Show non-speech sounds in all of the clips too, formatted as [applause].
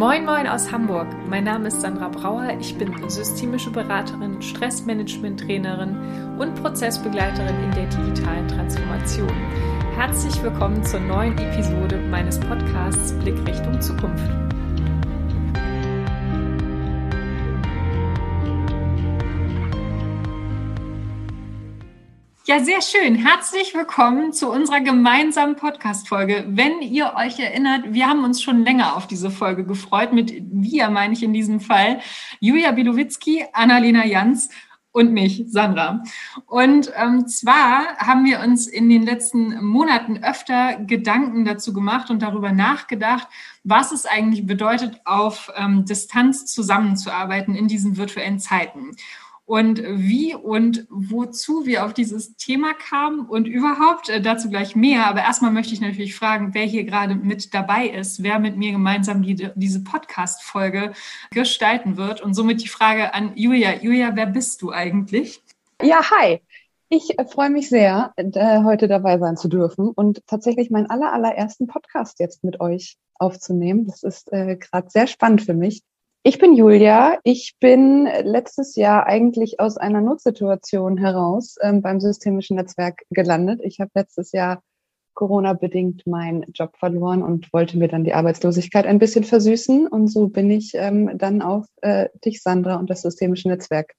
Moin Moin aus Hamburg. Mein Name ist Sandra Brauer. Ich bin systemische Beraterin, Stressmanagement-Trainerin und Prozessbegleiterin in der digitalen Transformation. Herzlich willkommen zur neuen Episode meines Podcasts Blick Richtung Zukunft. Ja, sehr schön. Herzlich willkommen zu unserer gemeinsamen Podcast-Folge. Wenn ihr euch erinnert, wir haben uns schon länger auf diese Folge gefreut. Mit wir meine ich in diesem Fall Julia Bilowitzki, Annalena Jans und mich, Sandra. Und ähm, zwar haben wir uns in den letzten Monaten öfter Gedanken dazu gemacht und darüber nachgedacht, was es eigentlich bedeutet, auf ähm, Distanz zusammenzuarbeiten in diesen virtuellen Zeiten und wie und wozu wir auf dieses Thema kamen und überhaupt äh, dazu gleich mehr. Aber erstmal möchte ich natürlich fragen, wer hier gerade mit dabei ist, wer mit mir gemeinsam die, diese Podcast-Folge gestalten wird. Und somit die Frage an Julia. Julia, wer bist du eigentlich? Ja, hi. Ich äh, freue mich sehr, heute dabei sein zu dürfen und tatsächlich meinen aller, allerersten Podcast jetzt mit euch aufzunehmen. Das ist äh, gerade sehr spannend für mich. Ich bin Julia. Ich bin letztes Jahr eigentlich aus einer Notsituation heraus ähm, beim systemischen Netzwerk gelandet. Ich habe letztes Jahr Corona-bedingt meinen Job verloren und wollte mir dann die Arbeitslosigkeit ein bisschen versüßen. Und so bin ich ähm, dann auf äh, dich, Sandra, und das systemische Netzwerk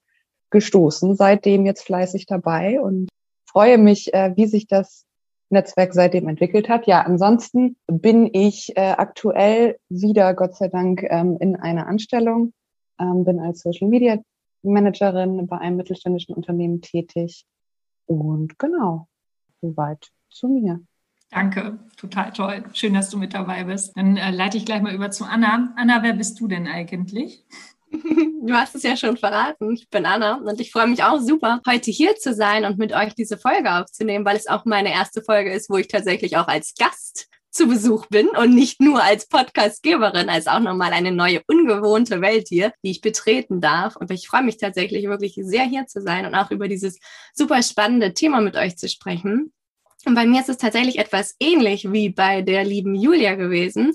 gestoßen. Seitdem jetzt fleißig dabei und freue mich, äh, wie sich das Netzwerk seitdem entwickelt hat. Ja, ansonsten bin ich äh, aktuell wieder, Gott sei Dank, ähm, in einer Anstellung, ähm, bin als Social Media Managerin bei einem mittelständischen Unternehmen tätig. Und genau, soweit zu mir. Danke, total toll. Schön, dass du mit dabei bist. Dann äh, leite ich gleich mal über zu Anna. Anna, wer bist du denn eigentlich? [laughs] Du hast es ja schon verraten. Ich bin Anna und ich freue mich auch super, heute hier zu sein und mit euch diese Folge aufzunehmen, weil es auch meine erste Folge ist, wo ich tatsächlich auch als Gast zu Besuch bin und nicht nur als Podcastgeberin, als auch nochmal eine neue, ungewohnte Welt hier, die ich betreten darf. Und ich freue mich tatsächlich wirklich sehr hier zu sein und auch über dieses super spannende Thema mit euch zu sprechen. Und bei mir ist es tatsächlich etwas ähnlich wie bei der lieben Julia gewesen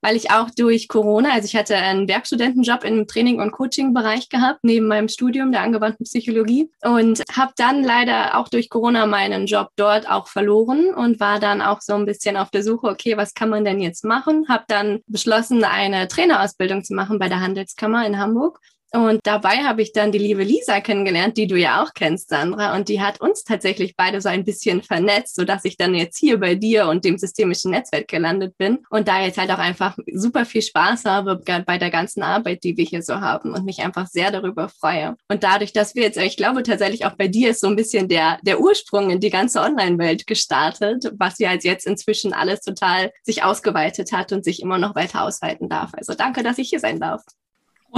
weil ich auch durch Corona, also ich hatte einen Werkstudentenjob im Training- und Coaching-Bereich gehabt, neben meinem Studium der angewandten Psychologie und habe dann leider auch durch Corona meinen Job dort auch verloren und war dann auch so ein bisschen auf der Suche, okay, was kann man denn jetzt machen? Habe dann beschlossen, eine Trainerausbildung zu machen bei der Handelskammer in Hamburg und dabei habe ich dann die liebe Lisa kennengelernt, die du ja auch kennst, Sandra. Und die hat uns tatsächlich beide so ein bisschen vernetzt, sodass ich dann jetzt hier bei dir und dem systemischen Netzwerk gelandet bin. Und da jetzt halt auch einfach super viel Spaß habe bei der ganzen Arbeit, die wir hier so haben und mich einfach sehr darüber freue. Und dadurch, dass wir jetzt, ich glaube tatsächlich auch bei dir ist so ein bisschen der, der Ursprung in die ganze Online-Welt gestartet, was ja jetzt inzwischen alles total sich ausgeweitet hat und sich immer noch weiter ausweiten darf. Also danke, dass ich hier sein darf.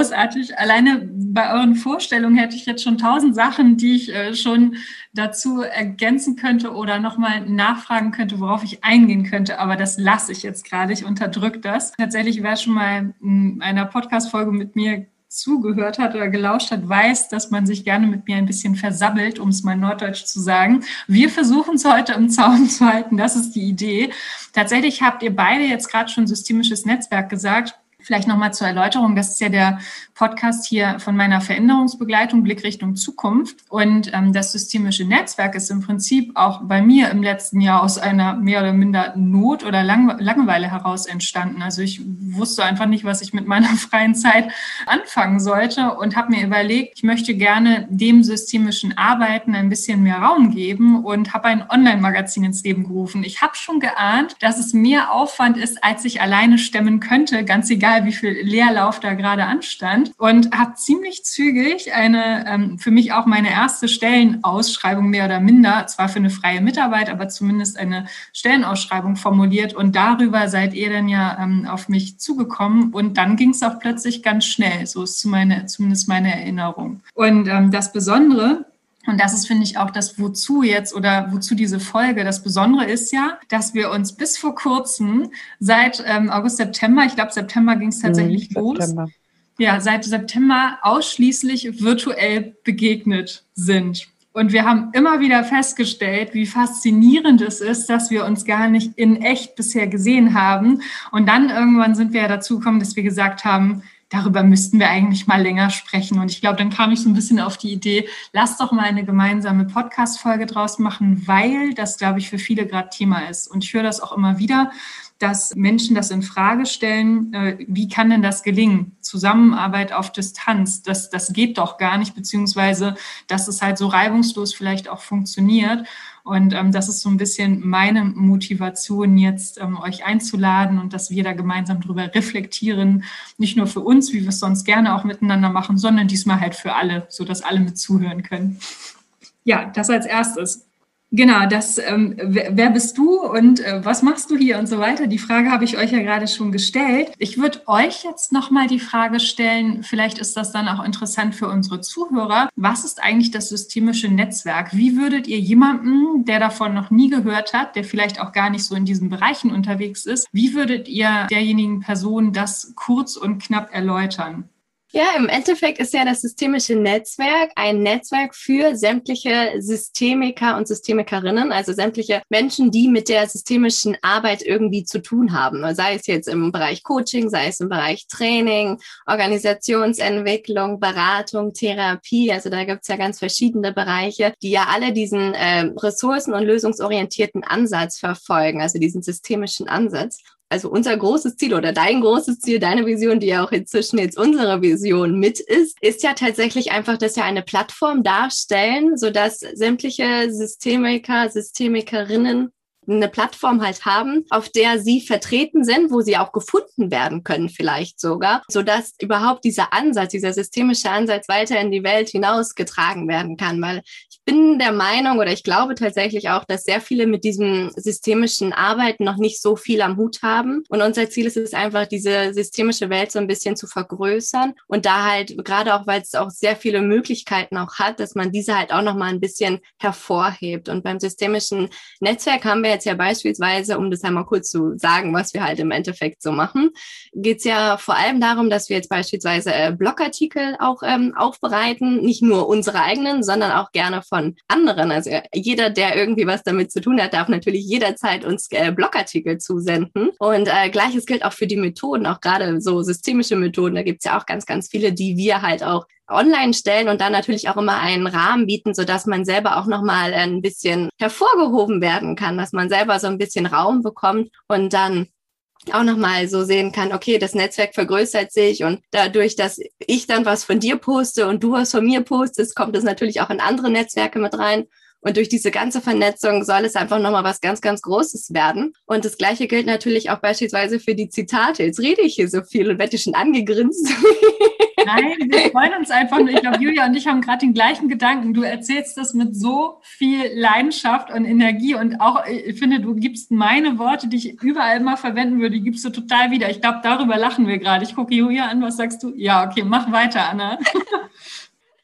Großartig. Alleine bei euren Vorstellungen hätte ich jetzt schon tausend Sachen, die ich äh, schon dazu ergänzen könnte oder nochmal nachfragen könnte, worauf ich eingehen könnte. Aber das lasse ich jetzt gerade. Ich unterdrücke das. Tatsächlich, wer schon mal in einer Podcast-Folge mit mir zugehört hat oder gelauscht hat, weiß, dass man sich gerne mit mir ein bisschen versabbelt, um es mal norddeutsch zu sagen. Wir versuchen es heute im Zaun zu halten. Das ist die Idee. Tatsächlich habt ihr beide jetzt gerade schon systemisches Netzwerk gesagt. Vielleicht nochmal zur Erläuterung. Das ist ja der Podcast hier von meiner Veränderungsbegleitung Blickrichtung Zukunft. Und ähm, das systemische Netzwerk ist im Prinzip auch bei mir im letzten Jahr aus einer mehr oder minder Not oder Lang Langeweile heraus entstanden. Also ich wusste einfach nicht, was ich mit meiner [laughs] freien Zeit anfangen sollte und habe mir überlegt, ich möchte gerne dem systemischen Arbeiten ein bisschen mehr Raum geben und habe ein Online-Magazin ins Leben gerufen. Ich habe schon geahnt, dass es mehr Aufwand ist, als ich alleine stemmen könnte, ganz egal, wie viel Leerlauf da gerade anstand. Und habe ziemlich zügig eine, ähm, für mich auch meine erste Stellenausschreibung mehr oder minder, zwar für eine freie Mitarbeit, aber zumindest eine Stellenausschreibung formuliert und darüber seid ihr dann ja ähm, auf mich zugekommen. Und dann ging es auch plötzlich ganz schnell, so ist meine, zumindest meine Erinnerung. Und ähm, das Besondere, und das ist, finde ich, auch das Wozu jetzt oder wozu diese Folge. Das Besondere ist ja, dass wir uns bis vor kurzem seit ähm, August, September, ich glaube, September ging es tatsächlich mhm, los, September ja, seit September ausschließlich virtuell begegnet sind. Und wir haben immer wieder festgestellt, wie faszinierend es ist, dass wir uns gar nicht in echt bisher gesehen haben. Und dann irgendwann sind wir ja dazu gekommen, dass wir gesagt haben, darüber müssten wir eigentlich mal länger sprechen. Und ich glaube, dann kam ich so ein bisschen auf die Idee, lass doch mal eine gemeinsame Podcast-Folge draus machen, weil das, glaube ich, für viele gerade Thema ist. Und ich höre das auch immer wieder, dass Menschen das in Frage stellen, äh, wie kann denn das gelingen? Zusammenarbeit auf Distanz, das, das geht doch gar nicht, beziehungsweise dass es halt so reibungslos vielleicht auch funktioniert. Und ähm, das ist so ein bisschen meine Motivation, jetzt ähm, euch einzuladen und dass wir da gemeinsam drüber reflektieren. Nicht nur für uns, wie wir es sonst gerne auch miteinander machen, sondern diesmal halt für alle, sodass alle mit zuhören können. Ja, das als erstes. Genau, das, ähm, wer, bist du und äh, was machst du hier und so weiter? Die Frage habe ich euch ja gerade schon gestellt. Ich würde euch jetzt nochmal die Frage stellen, vielleicht ist das dann auch interessant für unsere Zuhörer. Was ist eigentlich das systemische Netzwerk? Wie würdet ihr jemanden, der davon noch nie gehört hat, der vielleicht auch gar nicht so in diesen Bereichen unterwegs ist, wie würdet ihr derjenigen Person das kurz und knapp erläutern? Ja, im Endeffekt ist ja das systemische Netzwerk ein Netzwerk für sämtliche Systemiker und Systemikerinnen, also sämtliche Menschen, die mit der systemischen Arbeit irgendwie zu tun haben. Sei es jetzt im Bereich Coaching, sei es im Bereich Training, Organisationsentwicklung, Beratung, Therapie. Also da gibt's ja ganz verschiedene Bereiche, die ja alle diesen äh, ressourcen- und lösungsorientierten Ansatz verfolgen, also diesen systemischen Ansatz also unser großes Ziel oder dein großes Ziel, deine Vision, die ja auch inzwischen jetzt unsere Vision mit ist, ist ja tatsächlich einfach, dass wir eine Plattform darstellen, sodass sämtliche Systemiker, Systemikerinnen eine Plattform halt haben, auf der sie vertreten sind, wo sie auch gefunden werden können vielleicht sogar, sodass überhaupt dieser Ansatz, dieser systemische Ansatz weiter in die Welt hinausgetragen werden kann. Weil bin der Meinung oder ich glaube tatsächlich auch, dass sehr viele mit diesem systemischen Arbeiten noch nicht so viel am Hut haben. Und unser Ziel ist es einfach, diese systemische Welt so ein bisschen zu vergrößern und da halt, gerade auch, weil es auch sehr viele Möglichkeiten auch hat, dass man diese halt auch noch mal ein bisschen hervorhebt. Und beim systemischen Netzwerk haben wir jetzt ja beispielsweise, um das einmal kurz zu sagen, was wir halt im Endeffekt so machen, geht es ja vor allem darum, dass wir jetzt beispielsweise äh, Blogartikel auch ähm, aufbereiten, nicht nur unsere eigenen, sondern auch gerne von anderen. Also jeder, der irgendwie was damit zu tun hat, darf natürlich jederzeit uns äh, Blogartikel zusenden. Und äh, gleiches gilt auch für die Methoden, auch gerade so systemische Methoden. Da gibt's ja auch ganz, ganz viele, die wir halt auch online stellen und dann natürlich auch immer einen Rahmen bieten, so dass man selber auch nochmal ein bisschen hervorgehoben werden kann, dass man selber so ein bisschen Raum bekommt und dann auch nochmal so sehen kann, okay, das Netzwerk vergrößert sich und dadurch, dass ich dann was von dir poste und du was von mir postest, kommt es natürlich auch in andere Netzwerke mit rein. Und durch diese ganze Vernetzung soll es einfach nochmal was ganz, ganz Großes werden. Und das Gleiche gilt natürlich auch beispielsweise für die Zitate. Jetzt rede ich hier so viel und werde schon angegrinst. [laughs] Nein, wir [laughs] freuen uns einfach nur. Ich glaube, Julia und ich haben gerade den gleichen Gedanken. Du erzählst das mit so viel Leidenschaft und Energie und auch, ich finde, du gibst meine Worte, die ich überall immer verwenden würde, die gibst du total wieder. Ich glaube, darüber lachen wir gerade. Ich gucke Julia an, was sagst du? Ja, okay, mach weiter, Anna. [laughs]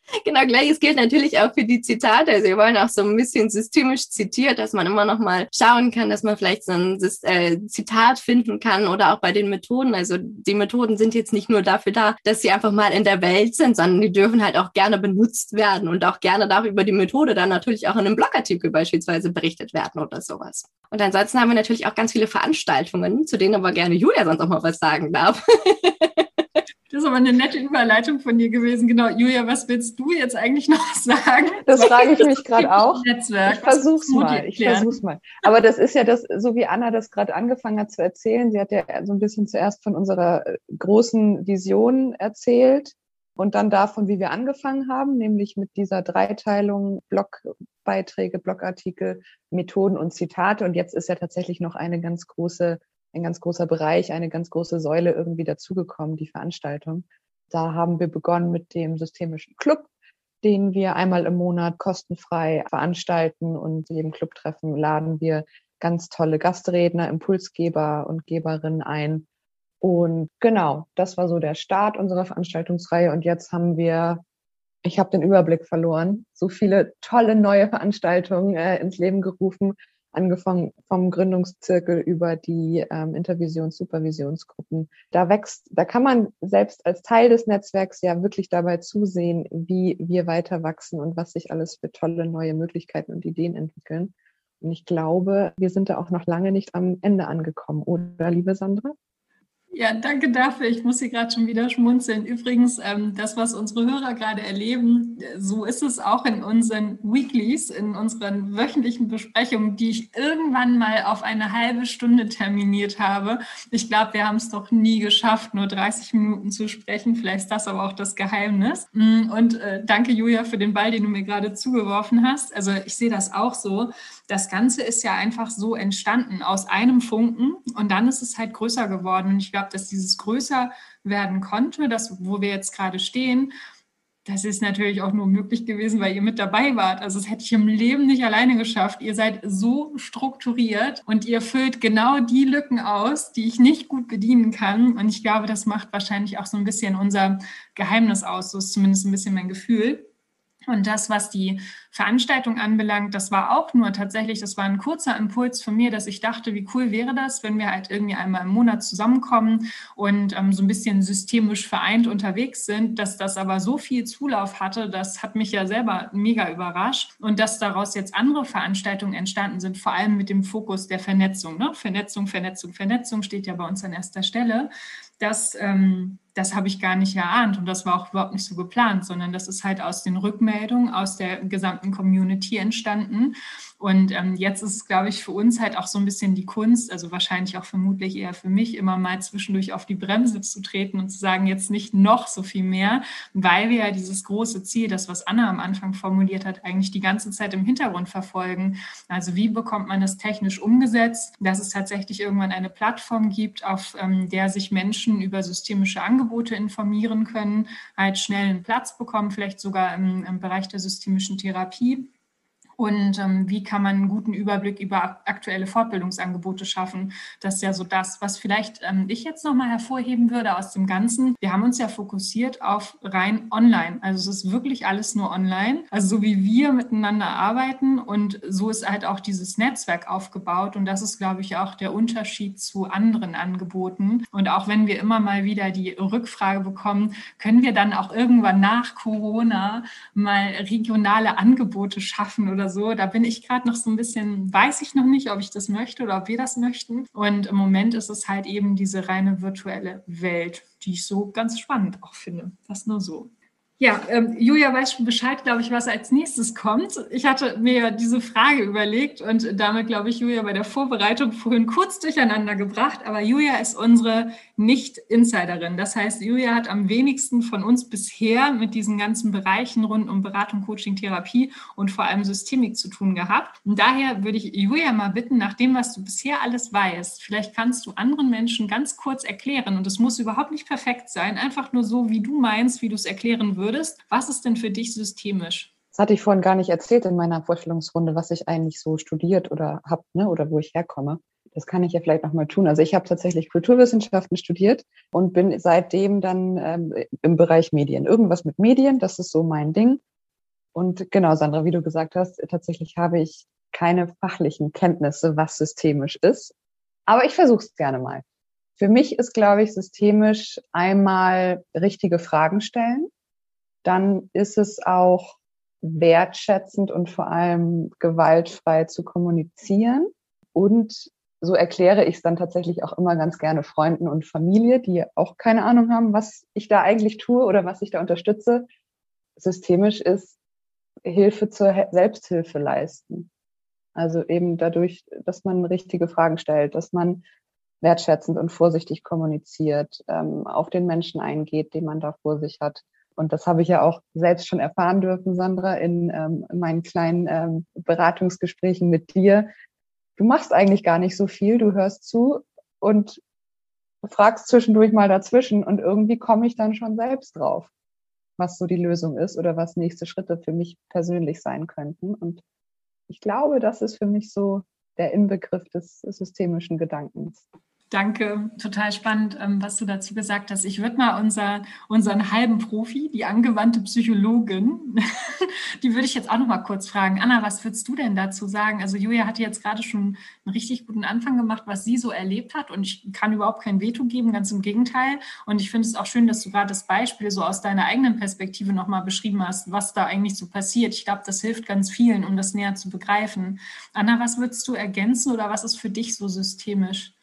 [laughs] Genau, gleiches gilt natürlich auch für die Zitate. Also wir wollen auch so ein bisschen systemisch zitiert, dass man immer noch mal schauen kann, dass man vielleicht so ein äh, Zitat finden kann oder auch bei den Methoden. Also die Methoden sind jetzt nicht nur dafür da, dass sie einfach mal in der Welt sind, sondern die dürfen halt auch gerne benutzt werden und auch gerne darüber die Methode dann natürlich auch in einem Blogartikel beispielsweise berichtet werden oder sowas. Und ansonsten haben wir natürlich auch ganz viele Veranstaltungen, zu denen aber gerne Julia sonst auch mal was sagen darf. [laughs] Das ist aber eine nette Überleitung von dir gewesen. Genau, Julia, was willst du jetzt eigentlich noch [laughs] sagen? Das frage ich mich gerade auch. Netzwerk. Ich versuch's mal. Ich versuch's mal. Aber das ist ja das, so wie Anna das gerade angefangen hat zu erzählen. Sie hat ja so ein bisschen zuerst von unserer äh, großen Vision erzählt und dann davon, wie wir angefangen haben, nämlich mit dieser Dreiteilung Blogbeiträge, Blogartikel, Methoden und Zitate. Und jetzt ist ja tatsächlich noch eine ganz große ein ganz großer Bereich, eine ganz große Säule irgendwie dazugekommen, die Veranstaltung. Da haben wir begonnen mit dem systemischen Club, den wir einmal im Monat kostenfrei veranstalten und jedem Clubtreffen laden wir ganz tolle Gastredner, Impulsgeber und Geberinnen ein. Und genau, das war so der Start unserer Veranstaltungsreihe. Und jetzt haben wir, ich habe den Überblick verloren, so viele tolle neue Veranstaltungen äh, ins Leben gerufen angefangen vom Gründungszirkel über die ähm, Intervisions-, Supervisionsgruppen. Da wächst, da kann man selbst als Teil des Netzwerks ja wirklich dabei zusehen, wie wir weiter wachsen und was sich alles für tolle neue Möglichkeiten und Ideen entwickeln. Und ich glaube, wir sind da auch noch lange nicht am Ende angekommen, oder, liebe Sandra? Ja, danke dafür. Ich muss hier gerade schon wieder schmunzeln. Übrigens, ähm, das, was unsere Hörer gerade erleben, so ist es auch in unseren Weeklies, in unseren wöchentlichen Besprechungen, die ich irgendwann mal auf eine halbe Stunde terminiert habe. Ich glaube, wir haben es doch nie geschafft, nur 30 Minuten zu sprechen. Vielleicht ist das aber auch das Geheimnis. Mm, und äh, danke, Julia, für den Ball, den du mir gerade zugeworfen hast. Also ich sehe das auch so. Das Ganze ist ja einfach so entstanden aus einem Funken und dann ist es halt größer geworden. Und ich glaube, dass dieses größer werden konnte, das, wo wir jetzt gerade stehen, das ist natürlich auch nur möglich gewesen, weil ihr mit dabei wart. Also das hätte ich im Leben nicht alleine geschafft. Ihr seid so strukturiert und ihr füllt genau die Lücken aus, die ich nicht gut bedienen kann. Und ich glaube, das macht wahrscheinlich auch so ein bisschen unser Geheimnis aus. So ist zumindest ein bisschen mein Gefühl. Und das, was die Veranstaltung anbelangt, das war auch nur tatsächlich, das war ein kurzer Impuls von mir, dass ich dachte, wie cool wäre das, wenn wir halt irgendwie einmal im Monat zusammenkommen und ähm, so ein bisschen systemisch vereint unterwegs sind, dass das aber so viel Zulauf hatte, das hat mich ja selber mega überrascht und dass daraus jetzt andere Veranstaltungen entstanden sind, vor allem mit dem Fokus der Vernetzung. Ne? Vernetzung, Vernetzung, Vernetzung steht ja bei uns an erster Stelle. Das ähm, das habe ich gar nicht erahnt und das war auch überhaupt nicht so geplant, sondern das ist halt aus den Rückmeldungen aus der gesamten Community entstanden. Und ähm, jetzt ist es, glaube ich, für uns halt auch so ein bisschen die Kunst, also wahrscheinlich auch vermutlich eher für mich, immer mal zwischendurch auf die Bremse zu treten und zu sagen, jetzt nicht noch so viel mehr, weil wir ja dieses große Ziel, das, was Anna am Anfang formuliert hat, eigentlich die ganze Zeit im Hintergrund verfolgen. Also wie bekommt man das technisch umgesetzt, dass es tatsächlich irgendwann eine Plattform gibt, auf ähm, der sich Menschen über systemische Angebote informieren können, halt schnell einen Platz bekommen, vielleicht sogar im, im Bereich der systemischen Therapie und ähm, wie kann man einen guten Überblick über aktuelle Fortbildungsangebote schaffen. Das ist ja so das, was vielleicht ähm, ich jetzt nochmal hervorheben würde aus dem Ganzen. Wir haben uns ja fokussiert auf rein online. Also es ist wirklich alles nur online. Also so wie wir miteinander arbeiten und so ist halt auch dieses Netzwerk aufgebaut. Und das ist, glaube ich, auch der Unterschied zu anderen Angeboten. Und auch wenn wir immer mal wieder die Rückfrage bekommen, können wir dann auch irgendwann nach Corona mal regionale Angebote schaffen oder oder so. Da bin ich gerade noch so ein bisschen, weiß ich noch nicht, ob ich das möchte oder ob wir das möchten. Und im Moment ist es halt eben diese reine virtuelle Welt, die ich so ganz spannend auch finde. Das nur so. Ja, ähm, Julia weiß schon Bescheid, glaube ich, was als nächstes kommt. Ich hatte mir diese Frage überlegt und damit, glaube ich, Julia bei der Vorbereitung vorhin kurz durcheinander gebracht. Aber Julia ist unsere Nicht-Insiderin. Das heißt, Julia hat am wenigsten von uns bisher mit diesen ganzen Bereichen rund um Beratung, Coaching, Therapie und vor allem Systemik zu tun gehabt. Und daher würde ich Julia mal bitten, nach dem, was du bisher alles weißt, vielleicht kannst du anderen Menschen ganz kurz erklären, und es muss überhaupt nicht perfekt sein, einfach nur so, wie du meinst, wie du es erklären würdest würdest. Was ist denn für dich systemisch? Das hatte ich vorhin gar nicht erzählt in meiner Vorstellungsrunde, was ich eigentlich so studiert oder habe ne, oder wo ich herkomme. Das kann ich ja vielleicht nochmal tun. Also ich habe tatsächlich Kulturwissenschaften studiert und bin seitdem dann ähm, im Bereich Medien. Irgendwas mit Medien, das ist so mein Ding. Und genau, Sandra, wie du gesagt hast, tatsächlich habe ich keine fachlichen Kenntnisse, was systemisch ist. Aber ich versuche es gerne mal. Für mich ist, glaube ich, systemisch einmal richtige Fragen stellen dann ist es auch wertschätzend und vor allem gewaltfrei zu kommunizieren. Und so erkläre ich es dann tatsächlich auch immer ganz gerne Freunden und Familie, die auch keine Ahnung haben, was ich da eigentlich tue oder was ich da unterstütze. Systemisch ist Hilfe zur Selbsthilfe leisten. Also eben dadurch, dass man richtige Fragen stellt, dass man wertschätzend und vorsichtig kommuniziert, ähm, auf den Menschen eingeht, den man da vor sich hat und das habe ich ja auch selbst schon erfahren dürfen, Sandra, in, ähm, in meinen kleinen ähm, Beratungsgesprächen mit dir. Du machst eigentlich gar nicht so viel, du hörst zu und fragst zwischendurch mal dazwischen und irgendwie komme ich dann schon selbst drauf, was so die Lösung ist oder was nächste Schritte für mich persönlich sein könnten. Und ich glaube, das ist für mich so der Inbegriff des systemischen Gedankens. Danke, total spannend, ähm, was du dazu gesagt hast. Ich würde mal unser, unseren halben Profi, die angewandte Psychologin, [laughs] die würde ich jetzt auch noch mal kurz fragen. Anna, was würdest du denn dazu sagen? Also Julia hatte jetzt gerade schon einen richtig guten Anfang gemacht, was sie so erlebt hat und ich kann überhaupt kein Veto geben, ganz im Gegenteil. Und ich finde es auch schön, dass du gerade das Beispiel so aus deiner eigenen Perspektive noch mal beschrieben hast, was da eigentlich so passiert. Ich glaube, das hilft ganz vielen, um das näher zu begreifen. Anna, was würdest du ergänzen oder was ist für dich so systemisch?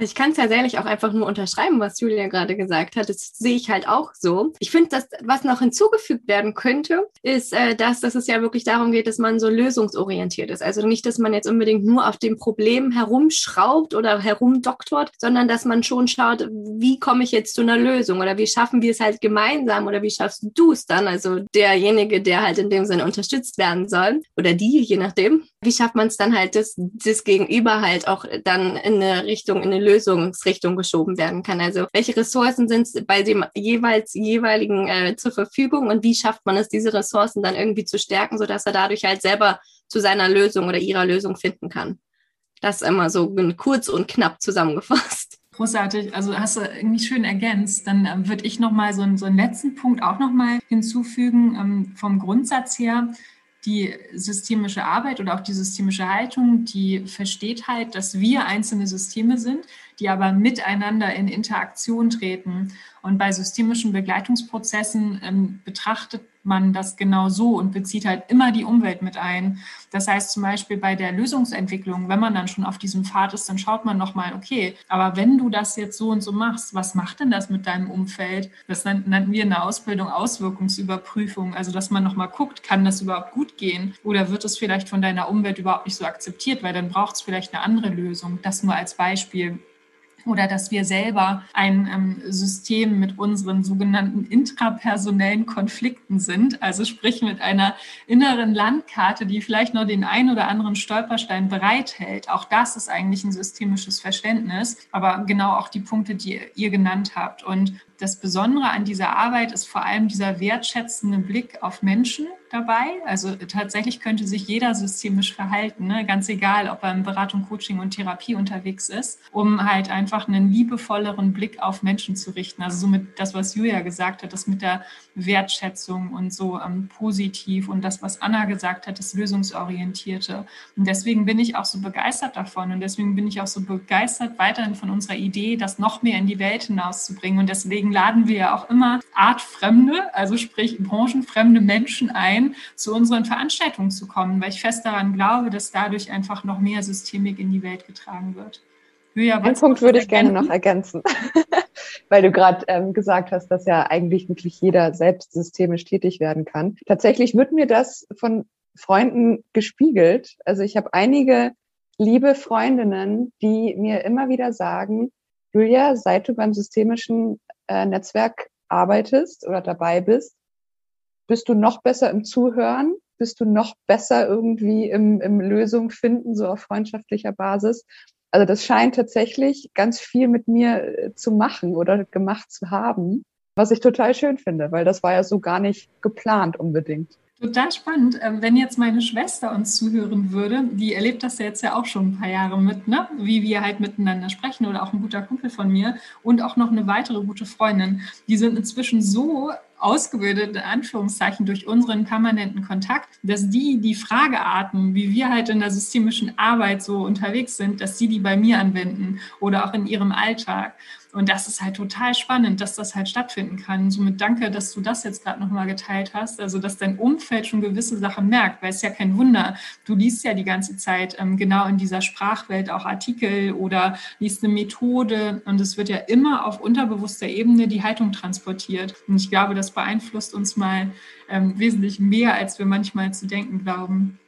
Ich kann es tatsächlich auch einfach nur unterschreiben, was Julia gerade gesagt hat. Das sehe ich halt auch so. Ich finde, dass was noch hinzugefügt werden könnte, ist, äh, dass, dass es ja wirklich darum geht, dass man so lösungsorientiert ist. Also nicht, dass man jetzt unbedingt nur auf dem Problem herumschraubt oder herumdoktort, sondern dass man schon schaut, wie komme ich jetzt zu einer Lösung oder wie schaffen wir es halt gemeinsam oder wie schaffst du es dann? Also derjenige, der halt in dem Sinne unterstützt werden soll oder die, je nachdem. Wie schafft man es dann halt, dass das Gegenüber halt auch dann in eine Richtung, in eine Lösungsrichtung geschoben werden kann. Also welche Ressourcen sind bei dem jeweils jeweiligen äh, zur Verfügung und wie schafft man es, diese Ressourcen dann irgendwie zu stärken, sodass er dadurch halt selber zu seiner Lösung oder ihrer Lösung finden kann. Das immer so kurz und knapp zusammengefasst. Großartig, also hast du irgendwie schön ergänzt. Dann ähm, würde ich nochmal so, so einen letzten Punkt auch nochmal hinzufügen. Ähm, vom Grundsatz her die systemische Arbeit oder auch die systemische Haltung, die versteht halt, dass wir einzelne Systeme sind, die aber miteinander in Interaktion treten. Und bei systemischen Begleitungsprozessen ähm, betrachtet man das genau so und bezieht halt immer die Umwelt mit ein. Das heißt zum Beispiel bei der Lösungsentwicklung, wenn man dann schon auf diesem Pfad ist, dann schaut man nochmal, okay, aber wenn du das jetzt so und so machst, was macht denn das mit deinem Umfeld? Das nannten wir in der Ausbildung Auswirkungsüberprüfung. Also dass man nochmal guckt, kann das überhaupt gut gehen oder wird es vielleicht von deiner Umwelt überhaupt nicht so akzeptiert, weil dann braucht es vielleicht eine andere Lösung. Das nur als Beispiel oder dass wir selber ein ähm, System mit unseren sogenannten intrapersonellen Konflikten sind, also sprich mit einer inneren Landkarte, die vielleicht nur den einen oder anderen Stolperstein bereithält. Auch das ist eigentlich ein systemisches Verständnis, aber genau auch die Punkte, die ihr genannt habt. Und das Besondere an dieser Arbeit ist vor allem dieser wertschätzende Blick auf Menschen dabei. Also tatsächlich könnte sich jeder systemisch verhalten, ne? ganz egal, ob er in Beratung, Coaching und Therapie unterwegs ist, um halt einfach einen liebevolleren Blick auf Menschen zu richten. Also somit das, was Julia gesagt hat, das mit der Wertschätzung und so ähm, positiv und das, was Anna gesagt hat, das Lösungsorientierte. Und deswegen bin ich auch so begeistert davon und deswegen bin ich auch so begeistert weiterhin von unserer Idee, das noch mehr in die Welt hinauszubringen. Und deswegen laden wir ja auch immer artfremde, also sprich branchenfremde Menschen ein, zu unseren Veranstaltungen zu kommen, weil ich fest daran glaube, dass dadurch einfach noch mehr Systemik in die Welt getragen wird. Julia, Einen Punkt würde ich gerne noch ergänzen, [laughs] weil du gerade ähm, gesagt hast, dass ja eigentlich wirklich jeder selbst systemisch tätig werden kann. Tatsächlich wird mir das von Freunden gespiegelt. Also ich habe einige liebe Freundinnen, die mir immer wieder sagen, Julia, seit du beim systemischen äh, Netzwerk arbeitest oder dabei bist, bist du noch besser im Zuhören, bist du noch besser irgendwie im, im Lösung finden, so auf freundschaftlicher Basis. Also das scheint tatsächlich ganz viel mit mir äh, zu machen oder gemacht zu haben, was ich total schön finde, weil das war ja so gar nicht geplant unbedingt. Total spannend. Ähm, wenn jetzt meine Schwester uns zuhören würde, die erlebt das ja jetzt ja auch schon ein paar Jahre mit, ne? wie wir halt miteinander sprechen oder auch ein guter Kumpel von mir und auch noch eine weitere gute Freundin. Die sind inzwischen so ausgebildet, in Anführungszeichen, durch unseren permanenten Kontakt, dass die die Fragearten, wie wir halt in der systemischen Arbeit so unterwegs sind, dass sie die bei mir anwenden oder auch in ihrem Alltag. Und das ist halt total spannend, dass das halt stattfinden kann. Somit danke, dass du das jetzt gerade nochmal geteilt hast. Also, dass dein Umfeld schon gewisse Sachen merkt, weil es ja kein Wunder. Du liest ja die ganze Zeit ähm, genau in dieser Sprachwelt auch Artikel oder liest eine Methode und es wird ja immer auf unterbewusster Ebene die Haltung transportiert. Und ich glaube, das beeinflusst uns mal ähm, wesentlich mehr, als wir manchmal zu denken glauben.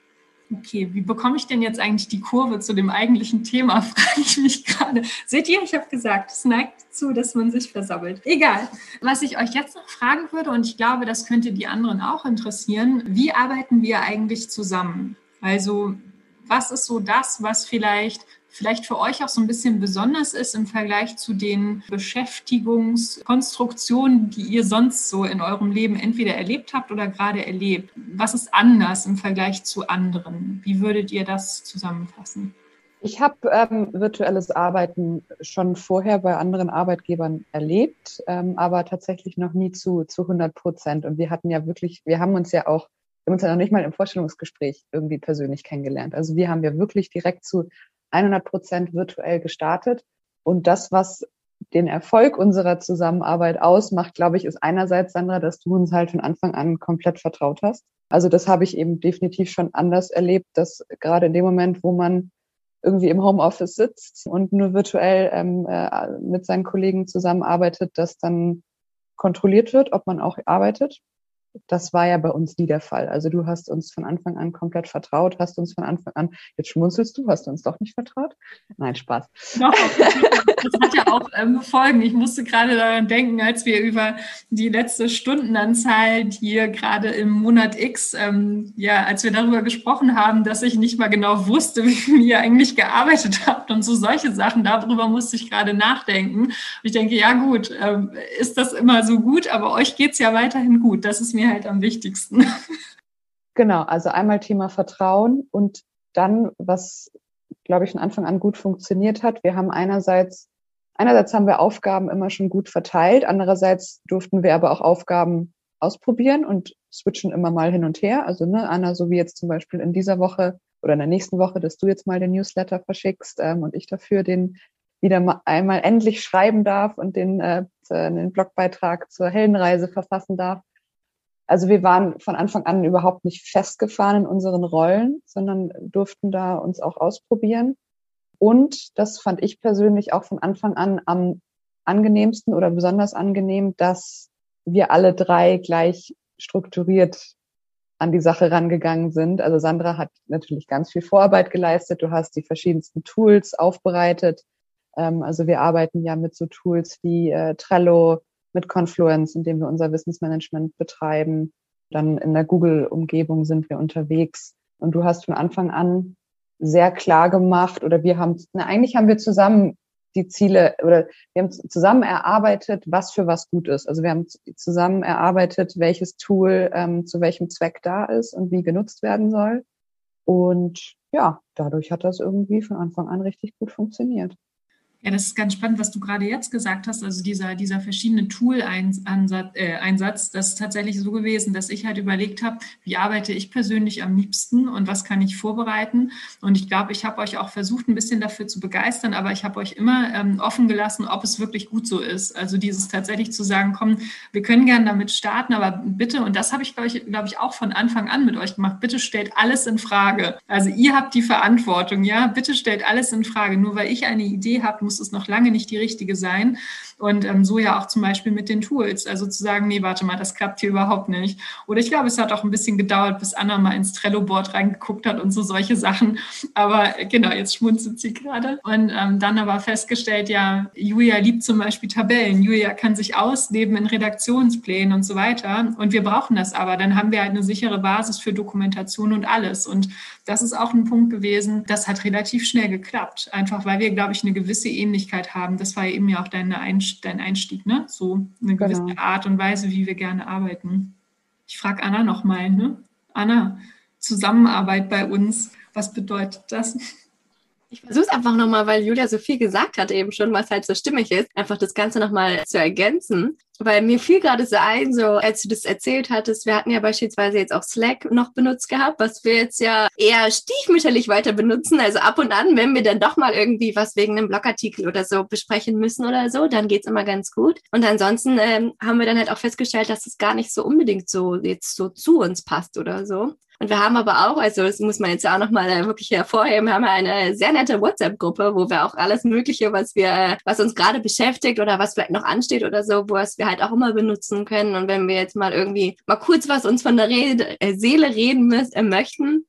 Okay, wie bekomme ich denn jetzt eigentlich die Kurve zu dem eigentlichen Thema, [laughs] frage ich mich gerade. Seht ihr, ich habe gesagt, es neigt zu, dass man sich versammelt. Egal. Was ich euch jetzt noch fragen würde, und ich glaube, das könnte die anderen auch interessieren, wie arbeiten wir eigentlich zusammen? Also, was ist so das, was vielleicht vielleicht für euch auch so ein bisschen besonders ist im Vergleich zu den Beschäftigungskonstruktionen, die ihr sonst so in eurem Leben entweder erlebt habt oder gerade erlebt. Was ist anders im Vergleich zu anderen? Wie würdet ihr das zusammenfassen? Ich habe ähm, virtuelles Arbeiten schon vorher bei anderen Arbeitgebern erlebt, ähm, aber tatsächlich noch nie zu, zu 100 Prozent. Und wir hatten ja wirklich, wir haben uns ja auch, wir haben uns ja noch nicht mal im Vorstellungsgespräch irgendwie persönlich kennengelernt. Also wir haben ja wirklich direkt zu 100 Prozent virtuell gestartet. Und das, was den Erfolg unserer Zusammenarbeit ausmacht, glaube ich, ist einerseits, Sandra, dass du uns halt von Anfang an komplett vertraut hast. Also das habe ich eben definitiv schon anders erlebt, dass gerade in dem Moment, wo man irgendwie im Homeoffice sitzt und nur virtuell ähm, äh, mit seinen Kollegen zusammenarbeitet, dass dann kontrolliert wird, ob man auch arbeitet. Das war ja bei uns nie der Fall. Also du hast uns von Anfang an komplett vertraut, hast uns von Anfang an, jetzt schmunzelst du, hast du uns doch nicht vertraut? Nein, Spaß. Doch, [laughs] das hat ja auch ähm, Folgen. Ich musste gerade daran denken, als wir über die letzte Stundenanzahl, die ihr gerade im Monat X, ähm, ja, als wir darüber gesprochen haben, dass ich nicht mal genau wusste, [laughs] wie viel ihr eigentlich gearbeitet habt und so solche Sachen, darüber musste ich gerade nachdenken. Und ich denke, ja gut, ähm, ist das immer so gut, aber euch geht's ja weiterhin gut. Das ist mir mir halt am wichtigsten. [laughs] Genau, also einmal Thema Vertrauen und dann, was, glaube ich, von Anfang an gut funktioniert hat. Wir haben einerseits, einerseits haben wir Aufgaben immer schon gut verteilt, andererseits durften wir aber auch Aufgaben ausprobieren und switchen immer mal hin und her. Also, ne, Anna, so wie jetzt zum Beispiel in dieser Woche oder in der nächsten Woche, dass du jetzt mal den Newsletter verschickst ähm, und ich dafür den wieder mal einmal endlich schreiben darf und den, äh, den Blogbeitrag zur Heldenreise verfassen darf. Also wir waren von Anfang an überhaupt nicht festgefahren in unseren Rollen, sondern durften da uns auch ausprobieren. Und das fand ich persönlich auch von Anfang an am angenehmsten oder besonders angenehm, dass wir alle drei gleich strukturiert an die Sache rangegangen sind. Also Sandra hat natürlich ganz viel Vorarbeit geleistet. Du hast die verschiedensten Tools aufbereitet. Ähm, also wir arbeiten ja mit so Tools wie äh, Trello, mit Confluence, in dem wir unser Wissensmanagement betreiben. Dann in der Google-Umgebung sind wir unterwegs. Und du hast von Anfang an sehr klar gemacht oder wir haben, na, eigentlich haben wir zusammen die Ziele oder wir haben zusammen erarbeitet, was für was gut ist. Also wir haben zusammen erarbeitet, welches Tool ähm, zu welchem Zweck da ist und wie genutzt werden soll. Und ja, dadurch hat das irgendwie von Anfang an richtig gut funktioniert. Ja, das ist ganz spannend, was du gerade jetzt gesagt hast. Also dieser, dieser verschiedene Tool-Einsatz, äh, das ist tatsächlich so gewesen, dass ich halt überlegt habe, wie arbeite ich persönlich am liebsten und was kann ich vorbereiten. Und ich glaube, ich habe euch auch versucht, ein bisschen dafür zu begeistern, aber ich habe euch immer ähm, offen gelassen, ob es wirklich gut so ist. Also dieses tatsächlich zu sagen, komm, wir können gerne damit starten, aber bitte, und das habe ich, glaube ich, glaube ich, auch von Anfang an mit euch gemacht, bitte stellt alles in Frage. Also ihr habt die Verantwortung, ja, bitte stellt alles in Frage. Nur weil ich eine Idee habe, muss es noch lange nicht die richtige sein. Und ähm, so ja auch zum Beispiel mit den Tools. Also zu sagen, nee, warte mal, das klappt hier überhaupt nicht. Oder ich glaube, es hat auch ein bisschen gedauert, bis Anna mal ins Trello-Board reingeguckt hat und so solche Sachen. Aber äh, genau, jetzt schmunzelt sie gerade. Und ähm, dann aber festgestellt, ja, Julia liebt zum Beispiel Tabellen. Julia kann sich ausleben in Redaktionsplänen und so weiter. Und wir brauchen das aber. Dann haben wir halt eine sichere Basis für Dokumentation und alles. Und das ist auch ein Punkt gewesen, das hat relativ schnell geklappt. Einfach weil wir, glaube ich, eine gewisse Ähnlichkeit haben. Das war eben ja auch dein Einstieg, ne? So eine gewisse genau. Art und Weise, wie wir gerne arbeiten. Ich frage Anna nochmal, ne? Anna, Zusammenarbeit bei uns, was bedeutet das? Ich versuche es einfach nochmal, weil Julia so viel gesagt hat eben schon, was halt so stimmig ist, einfach das Ganze nochmal zu ergänzen. Weil mir fiel gerade so ein, so als du das erzählt hattest, wir hatten ja beispielsweise jetzt auch Slack noch benutzt gehabt, was wir jetzt ja eher stiefmütterlich weiter benutzen. Also ab und an, wenn wir dann doch mal irgendwie was wegen einem Blogartikel oder so besprechen müssen oder so, dann geht's immer ganz gut. Und ansonsten ähm, haben wir dann halt auch festgestellt, dass es gar nicht so unbedingt so jetzt so zu uns passt oder so. Und wir haben aber auch, also das muss man jetzt auch nochmal äh, wirklich hervorheben, wir haben eine sehr nette WhatsApp-Gruppe, wo wir auch alles Mögliche, was wir, was uns gerade beschäftigt oder was vielleicht noch ansteht oder so, wo es wir halt auch immer benutzen können. Und wenn wir jetzt mal irgendwie mal kurz was uns von der Rede, äh, Seele reden müssen, äh, möchten,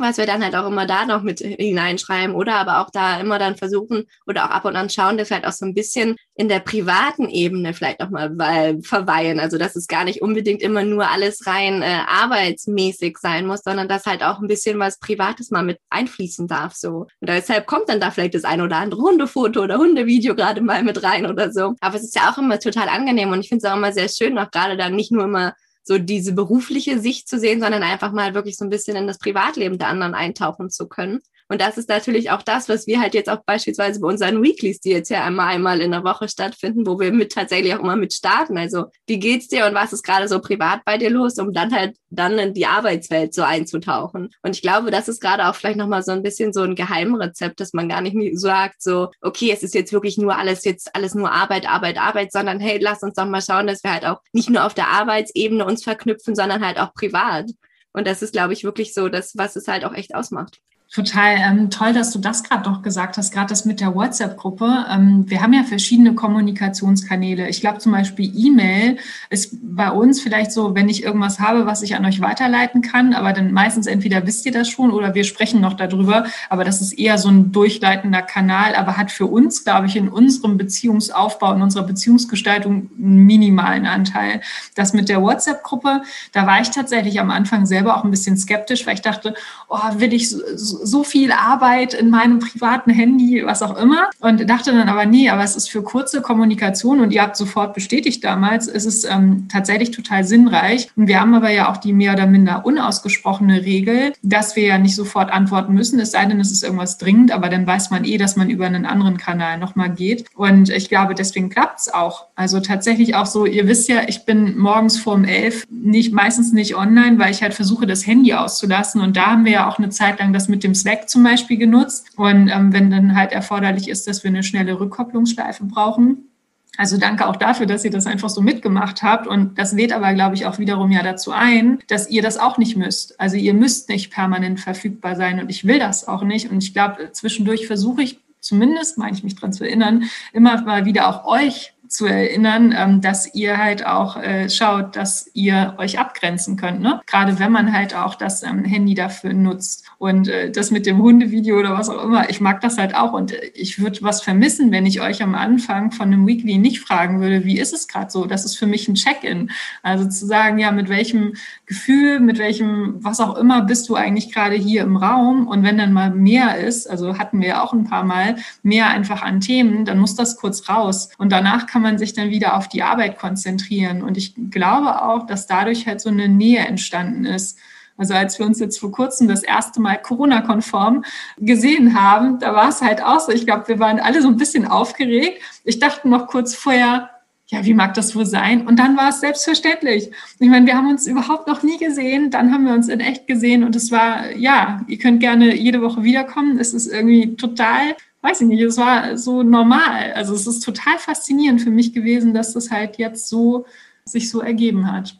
was wir dann halt auch immer da noch mit hineinschreiben oder aber auch da immer dann versuchen oder auch ab und an schauen, dass wir halt auch so ein bisschen in der privaten Ebene vielleicht auch mal verweilen. Also dass es gar nicht unbedingt immer nur alles rein äh, arbeitsmäßig sein muss, sondern dass halt auch ein bisschen was Privates mal mit einfließen darf. So. Und deshalb kommt dann da vielleicht das ein oder andere Hundefoto oder Hundevideo gerade mal mit rein oder so. Aber es ist ja auch immer total angenehm und ich finde es auch immer sehr schön, auch gerade dann nicht nur immer so diese berufliche Sicht zu sehen, sondern einfach mal wirklich so ein bisschen in das Privatleben der anderen eintauchen zu können. Und das ist natürlich auch das, was wir halt jetzt auch beispielsweise bei unseren Weeklies, die jetzt ja einmal einmal in der Woche stattfinden, wo wir mit tatsächlich auch immer mit starten. Also wie geht's dir und was ist gerade so privat bei dir los, um dann halt dann in die Arbeitswelt so einzutauchen. Und ich glaube, das ist gerade auch vielleicht nochmal so ein bisschen so ein Geheimrezept, dass man gar nicht sagt so, okay, es ist jetzt wirklich nur alles jetzt alles nur Arbeit, Arbeit, Arbeit, sondern hey, lass uns doch mal schauen, dass wir halt auch nicht nur auf der Arbeitsebene uns verknüpfen, sondern halt auch privat. Und das ist, glaube ich, wirklich so das, was es halt auch echt ausmacht. Total ähm, toll, dass du das gerade noch gesagt hast, gerade das mit der WhatsApp-Gruppe. Ähm, wir haben ja verschiedene Kommunikationskanäle. Ich glaube zum Beispiel E-Mail ist bei uns vielleicht so, wenn ich irgendwas habe, was ich an euch weiterleiten kann, aber dann meistens entweder wisst ihr das schon oder wir sprechen noch darüber. Aber das ist eher so ein durchleitender Kanal, aber hat für uns, glaube ich, in unserem Beziehungsaufbau, in unserer Beziehungsgestaltung einen minimalen Anteil. Das mit der WhatsApp-Gruppe, da war ich tatsächlich am Anfang selber auch ein bisschen skeptisch, weil ich dachte, oh, will ich so, so viel Arbeit in meinem privaten Handy, was auch immer. Und dachte dann aber, nee, aber es ist für kurze Kommunikation und ihr habt sofort bestätigt damals, ist es ähm, tatsächlich total sinnreich. Und wir haben aber ja auch die mehr oder minder unausgesprochene Regel, dass wir ja nicht sofort antworten müssen, es sei denn, es ist irgendwas dringend, aber dann weiß man eh, dass man über einen anderen Kanal nochmal geht. Und ich glaube, deswegen klappt es auch. Also tatsächlich auch so, ihr wisst ja, ich bin morgens vor um elf nicht, meistens nicht online, weil ich halt versuche, das Handy auszulassen. Und da haben wir ja auch eine Zeit lang das mit dem dem Slack zum Beispiel genutzt. Und ähm, wenn dann halt erforderlich ist, dass wir eine schnelle Rückkopplungsschleife brauchen, also danke auch dafür, dass ihr das einfach so mitgemacht habt. Und das lädt aber, glaube ich, auch wiederum ja dazu ein, dass ihr das auch nicht müsst. Also ihr müsst nicht permanent verfügbar sein und ich will das auch nicht. Und ich glaube, zwischendurch versuche ich zumindest, meine ich mich dran zu erinnern, immer mal wieder auch euch zu erinnern, ähm, dass ihr halt auch äh, schaut, dass ihr euch abgrenzen könnt. Ne? Gerade wenn man halt auch das ähm, Handy dafür nutzt. Und äh, das mit dem Hundevideo oder was auch immer, ich mag das halt auch. Und äh, ich würde was vermissen, wenn ich euch am Anfang von einem Weekly nicht fragen würde, wie ist es gerade so? Das ist für mich ein Check-in. Also zu sagen, ja, mit welchem Gefühl, mit welchem, was auch immer, bist du eigentlich gerade hier im Raum? Und wenn dann mal mehr ist, also hatten wir auch ein paar Mal, mehr einfach an Themen, dann muss das kurz raus. Und danach kann kann man sich dann wieder auf die Arbeit konzentrieren. Und ich glaube auch, dass dadurch halt so eine Nähe entstanden ist. Also als wir uns jetzt vor kurzem das erste Mal Corona-konform gesehen haben, da war es halt auch so. Ich glaube, wir waren alle so ein bisschen aufgeregt. Ich dachte noch kurz vorher, ja, wie mag das wohl sein? Und dann war es selbstverständlich. Ich meine, wir haben uns überhaupt noch nie gesehen, dann haben wir uns in echt gesehen und es war, ja, ihr könnt gerne jede Woche wiederkommen. Es ist irgendwie total weiß ich nicht, es war so normal. Also es ist total faszinierend für mich gewesen, dass das halt jetzt so sich so ergeben hat.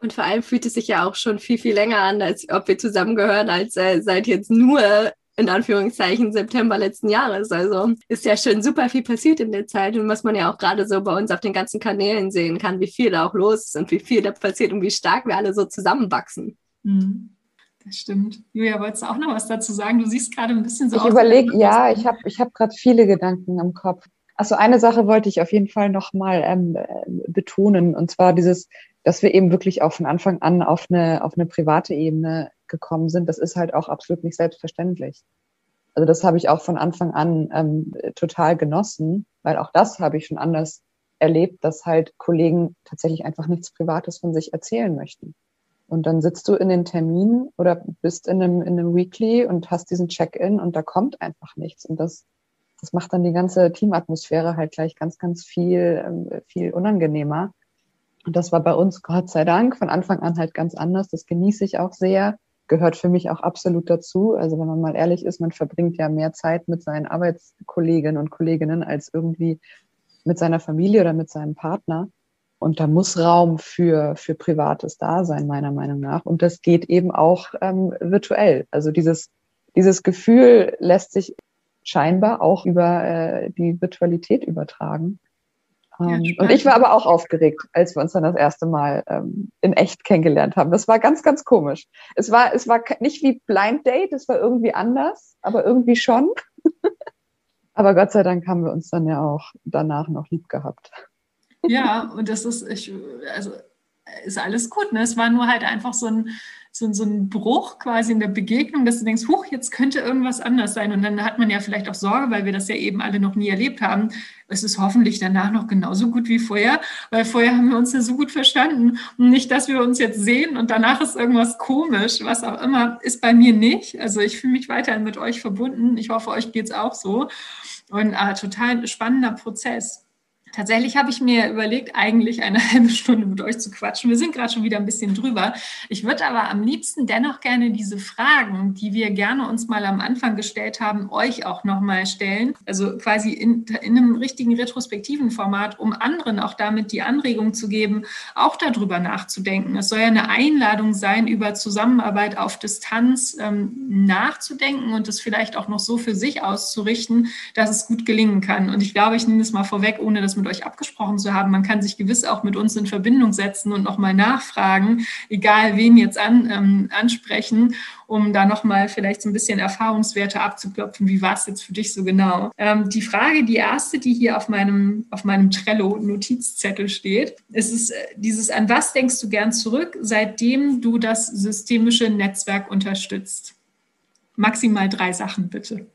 Und vor allem fühlt es sich ja auch schon viel, viel länger an, als ob wir zusammengehören, als äh, seit jetzt nur in Anführungszeichen September letzten Jahres. Also ist ja schon super viel passiert in der Zeit und was man ja auch gerade so bei uns auf den ganzen Kanälen sehen kann, wie viel da auch los ist und wie viel da passiert und wie stark wir alle so zusammenwachsen. Mhm. Das stimmt. Julia, wolltest du auch noch was dazu sagen? Du siehst gerade ein bisschen so Ich überlege, ja, ich habe ich hab gerade viele Gedanken im Kopf. Also eine Sache wollte ich auf jeden Fall nochmal ähm, betonen, und zwar dieses, dass wir eben wirklich auch von Anfang an auf eine, auf eine private Ebene gekommen sind. Das ist halt auch absolut nicht selbstverständlich. Also das habe ich auch von Anfang an ähm, total genossen, weil auch das habe ich schon anders erlebt, dass halt Kollegen tatsächlich einfach nichts Privates von sich erzählen möchten. Und dann sitzt du in den Terminen oder bist in einem, in einem Weekly und hast diesen Check-in und da kommt einfach nichts. Und das, das macht dann die ganze Teamatmosphäre halt gleich ganz, ganz viel, ähm, viel unangenehmer. Und das war bei uns, Gott sei Dank, von Anfang an halt ganz anders. Das genieße ich auch sehr. Gehört für mich auch absolut dazu. Also wenn man mal ehrlich ist, man verbringt ja mehr Zeit mit seinen Arbeitskolleginnen und Kolleginnen als irgendwie mit seiner Familie oder mit seinem Partner. Und da muss Raum für, für Privates da sein, meiner Meinung nach. Und das geht eben auch ähm, virtuell. Also dieses, dieses Gefühl lässt sich scheinbar auch über äh, die Virtualität übertragen. Ähm, ja, und ich war aber auch aufgeregt, als wir uns dann das erste Mal ähm, in echt kennengelernt haben. Das war ganz, ganz komisch. Es war, es war nicht wie Blind Date, es war irgendwie anders, aber irgendwie schon. [laughs] aber Gott sei Dank haben wir uns dann ja auch danach noch lieb gehabt. Ja, und das ist, ich, also ist alles gut. Ne? Es war nur halt einfach so ein, so, so ein Bruch quasi in der Begegnung, dass du denkst, huch, jetzt könnte irgendwas anders sein. Und dann hat man ja vielleicht auch Sorge, weil wir das ja eben alle noch nie erlebt haben. Es ist hoffentlich danach noch genauso gut wie vorher, weil vorher haben wir uns ja so gut verstanden. Und nicht, dass wir uns jetzt sehen und danach ist irgendwas komisch, was auch immer, ist bei mir nicht. Also ich fühle mich weiterhin mit euch verbunden. Ich hoffe, euch geht es auch so. Und äh, total spannender Prozess. Tatsächlich habe ich mir überlegt, eigentlich eine [laughs] halbe Stunde mit euch zu quatschen. Wir sind gerade schon wieder ein bisschen drüber. Ich würde aber am liebsten dennoch gerne diese Fragen, die wir gerne uns mal am Anfang gestellt haben, euch auch nochmal stellen. Also quasi in, in einem richtigen retrospektiven Format, um anderen auch damit die Anregung zu geben, auch darüber nachzudenken. Es soll ja eine Einladung sein, über Zusammenarbeit auf Distanz ähm, nachzudenken und es vielleicht auch noch so für sich auszurichten, dass es gut gelingen kann. Und ich glaube, ich nehme es mal vorweg, ohne das mit euch abgesprochen zu haben. Man kann sich gewiss auch mit uns in Verbindung setzen und nochmal nachfragen, egal wen jetzt an, ähm, ansprechen, um da nochmal vielleicht so ein bisschen Erfahrungswerte abzuklopfen. Wie war es jetzt für dich so genau? Ähm, die Frage, die erste, die hier auf meinem, auf meinem Trello-Notizzettel steht, ist es äh, dieses, an was denkst du gern zurück, seitdem du das systemische Netzwerk unterstützt? Maximal drei Sachen, bitte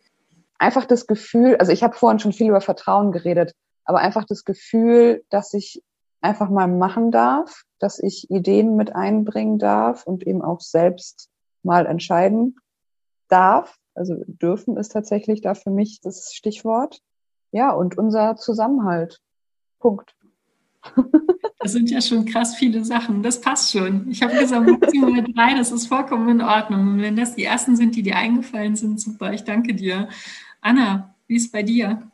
einfach das Gefühl, also ich habe vorhin schon viel über Vertrauen geredet aber einfach das Gefühl, dass ich einfach mal machen darf, dass ich Ideen mit einbringen darf und eben auch selbst mal entscheiden darf. Also dürfen ist tatsächlich da für mich das Stichwort. Ja, und unser Zusammenhalt. Punkt. [laughs] Das sind ja schon krass viele Sachen. Das passt schon. Ich habe gesagt, maximal drei, das ist vollkommen in Ordnung. Und wenn das die ersten sind, die dir eingefallen sind, super. Ich danke dir. Anna, wie ist bei dir?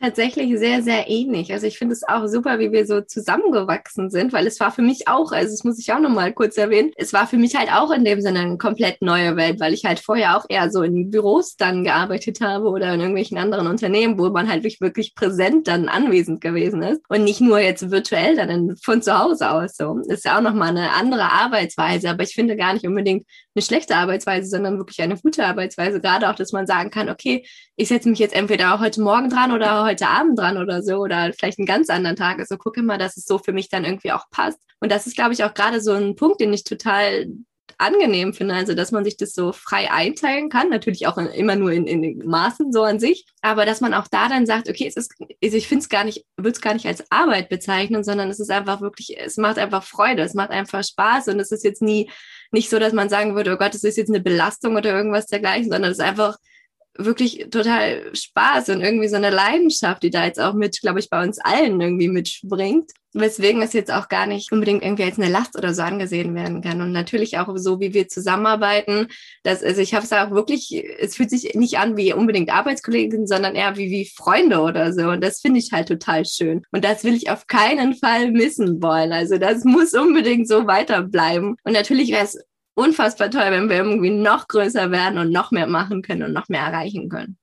Tatsächlich sehr, sehr ähnlich. Also ich finde es auch super, wie wir so zusammengewachsen sind, weil es war für mich auch, also das muss ich auch nochmal kurz erwähnen, es war für mich halt auch in dem Sinne eine komplett neue Welt, weil ich halt vorher auch eher so in Büros dann gearbeitet habe oder in irgendwelchen anderen Unternehmen, wo man halt wirklich, präsent dann anwesend gewesen ist und nicht nur jetzt virtuell dann von zu Hause aus so. Ist ja auch nochmal eine andere Arbeitsweise, aber ich finde gar nicht unbedingt eine schlechte Arbeitsweise, sondern wirklich eine gute Arbeitsweise. Gerade auch, dass man sagen kann, okay, ich setze mich jetzt entweder heute Morgen dran oder heute Abend dran oder so oder vielleicht einen ganz anderen Tag. Also gucke mal, dass es so für mich dann irgendwie auch passt. Und das ist, glaube ich, auch gerade so ein Punkt, den ich total angenehm finde, also dass man sich das so frei einteilen kann, natürlich auch immer nur in, in den Maßen so an sich, aber dass man auch da dann sagt, okay, es ist, also ich finde es gar nicht, würde es gar nicht als Arbeit bezeichnen, sondern es ist einfach wirklich, es macht einfach Freude, es macht einfach Spaß. Und es ist jetzt nie nicht so, dass man sagen würde, oh Gott, das ist jetzt eine Belastung oder irgendwas dergleichen, sondern es ist einfach wirklich total Spaß und irgendwie so eine Leidenschaft, die da jetzt auch mit, glaube ich, bei uns allen irgendwie mitspringt. Weswegen es jetzt auch gar nicht unbedingt irgendwie als eine Last oder so angesehen werden kann. Und natürlich auch so, wie wir zusammenarbeiten. Dass, also ich habe es auch wirklich, es fühlt sich nicht an wie unbedingt Arbeitskollegen, sondern eher wie, wie Freunde oder so. Und das finde ich halt total schön. Und das will ich auf keinen Fall missen wollen. Also das muss unbedingt so weiterbleiben. Und natürlich wäre es unfassbar toll, wenn wir irgendwie noch größer werden und noch mehr machen können und noch mehr erreichen können.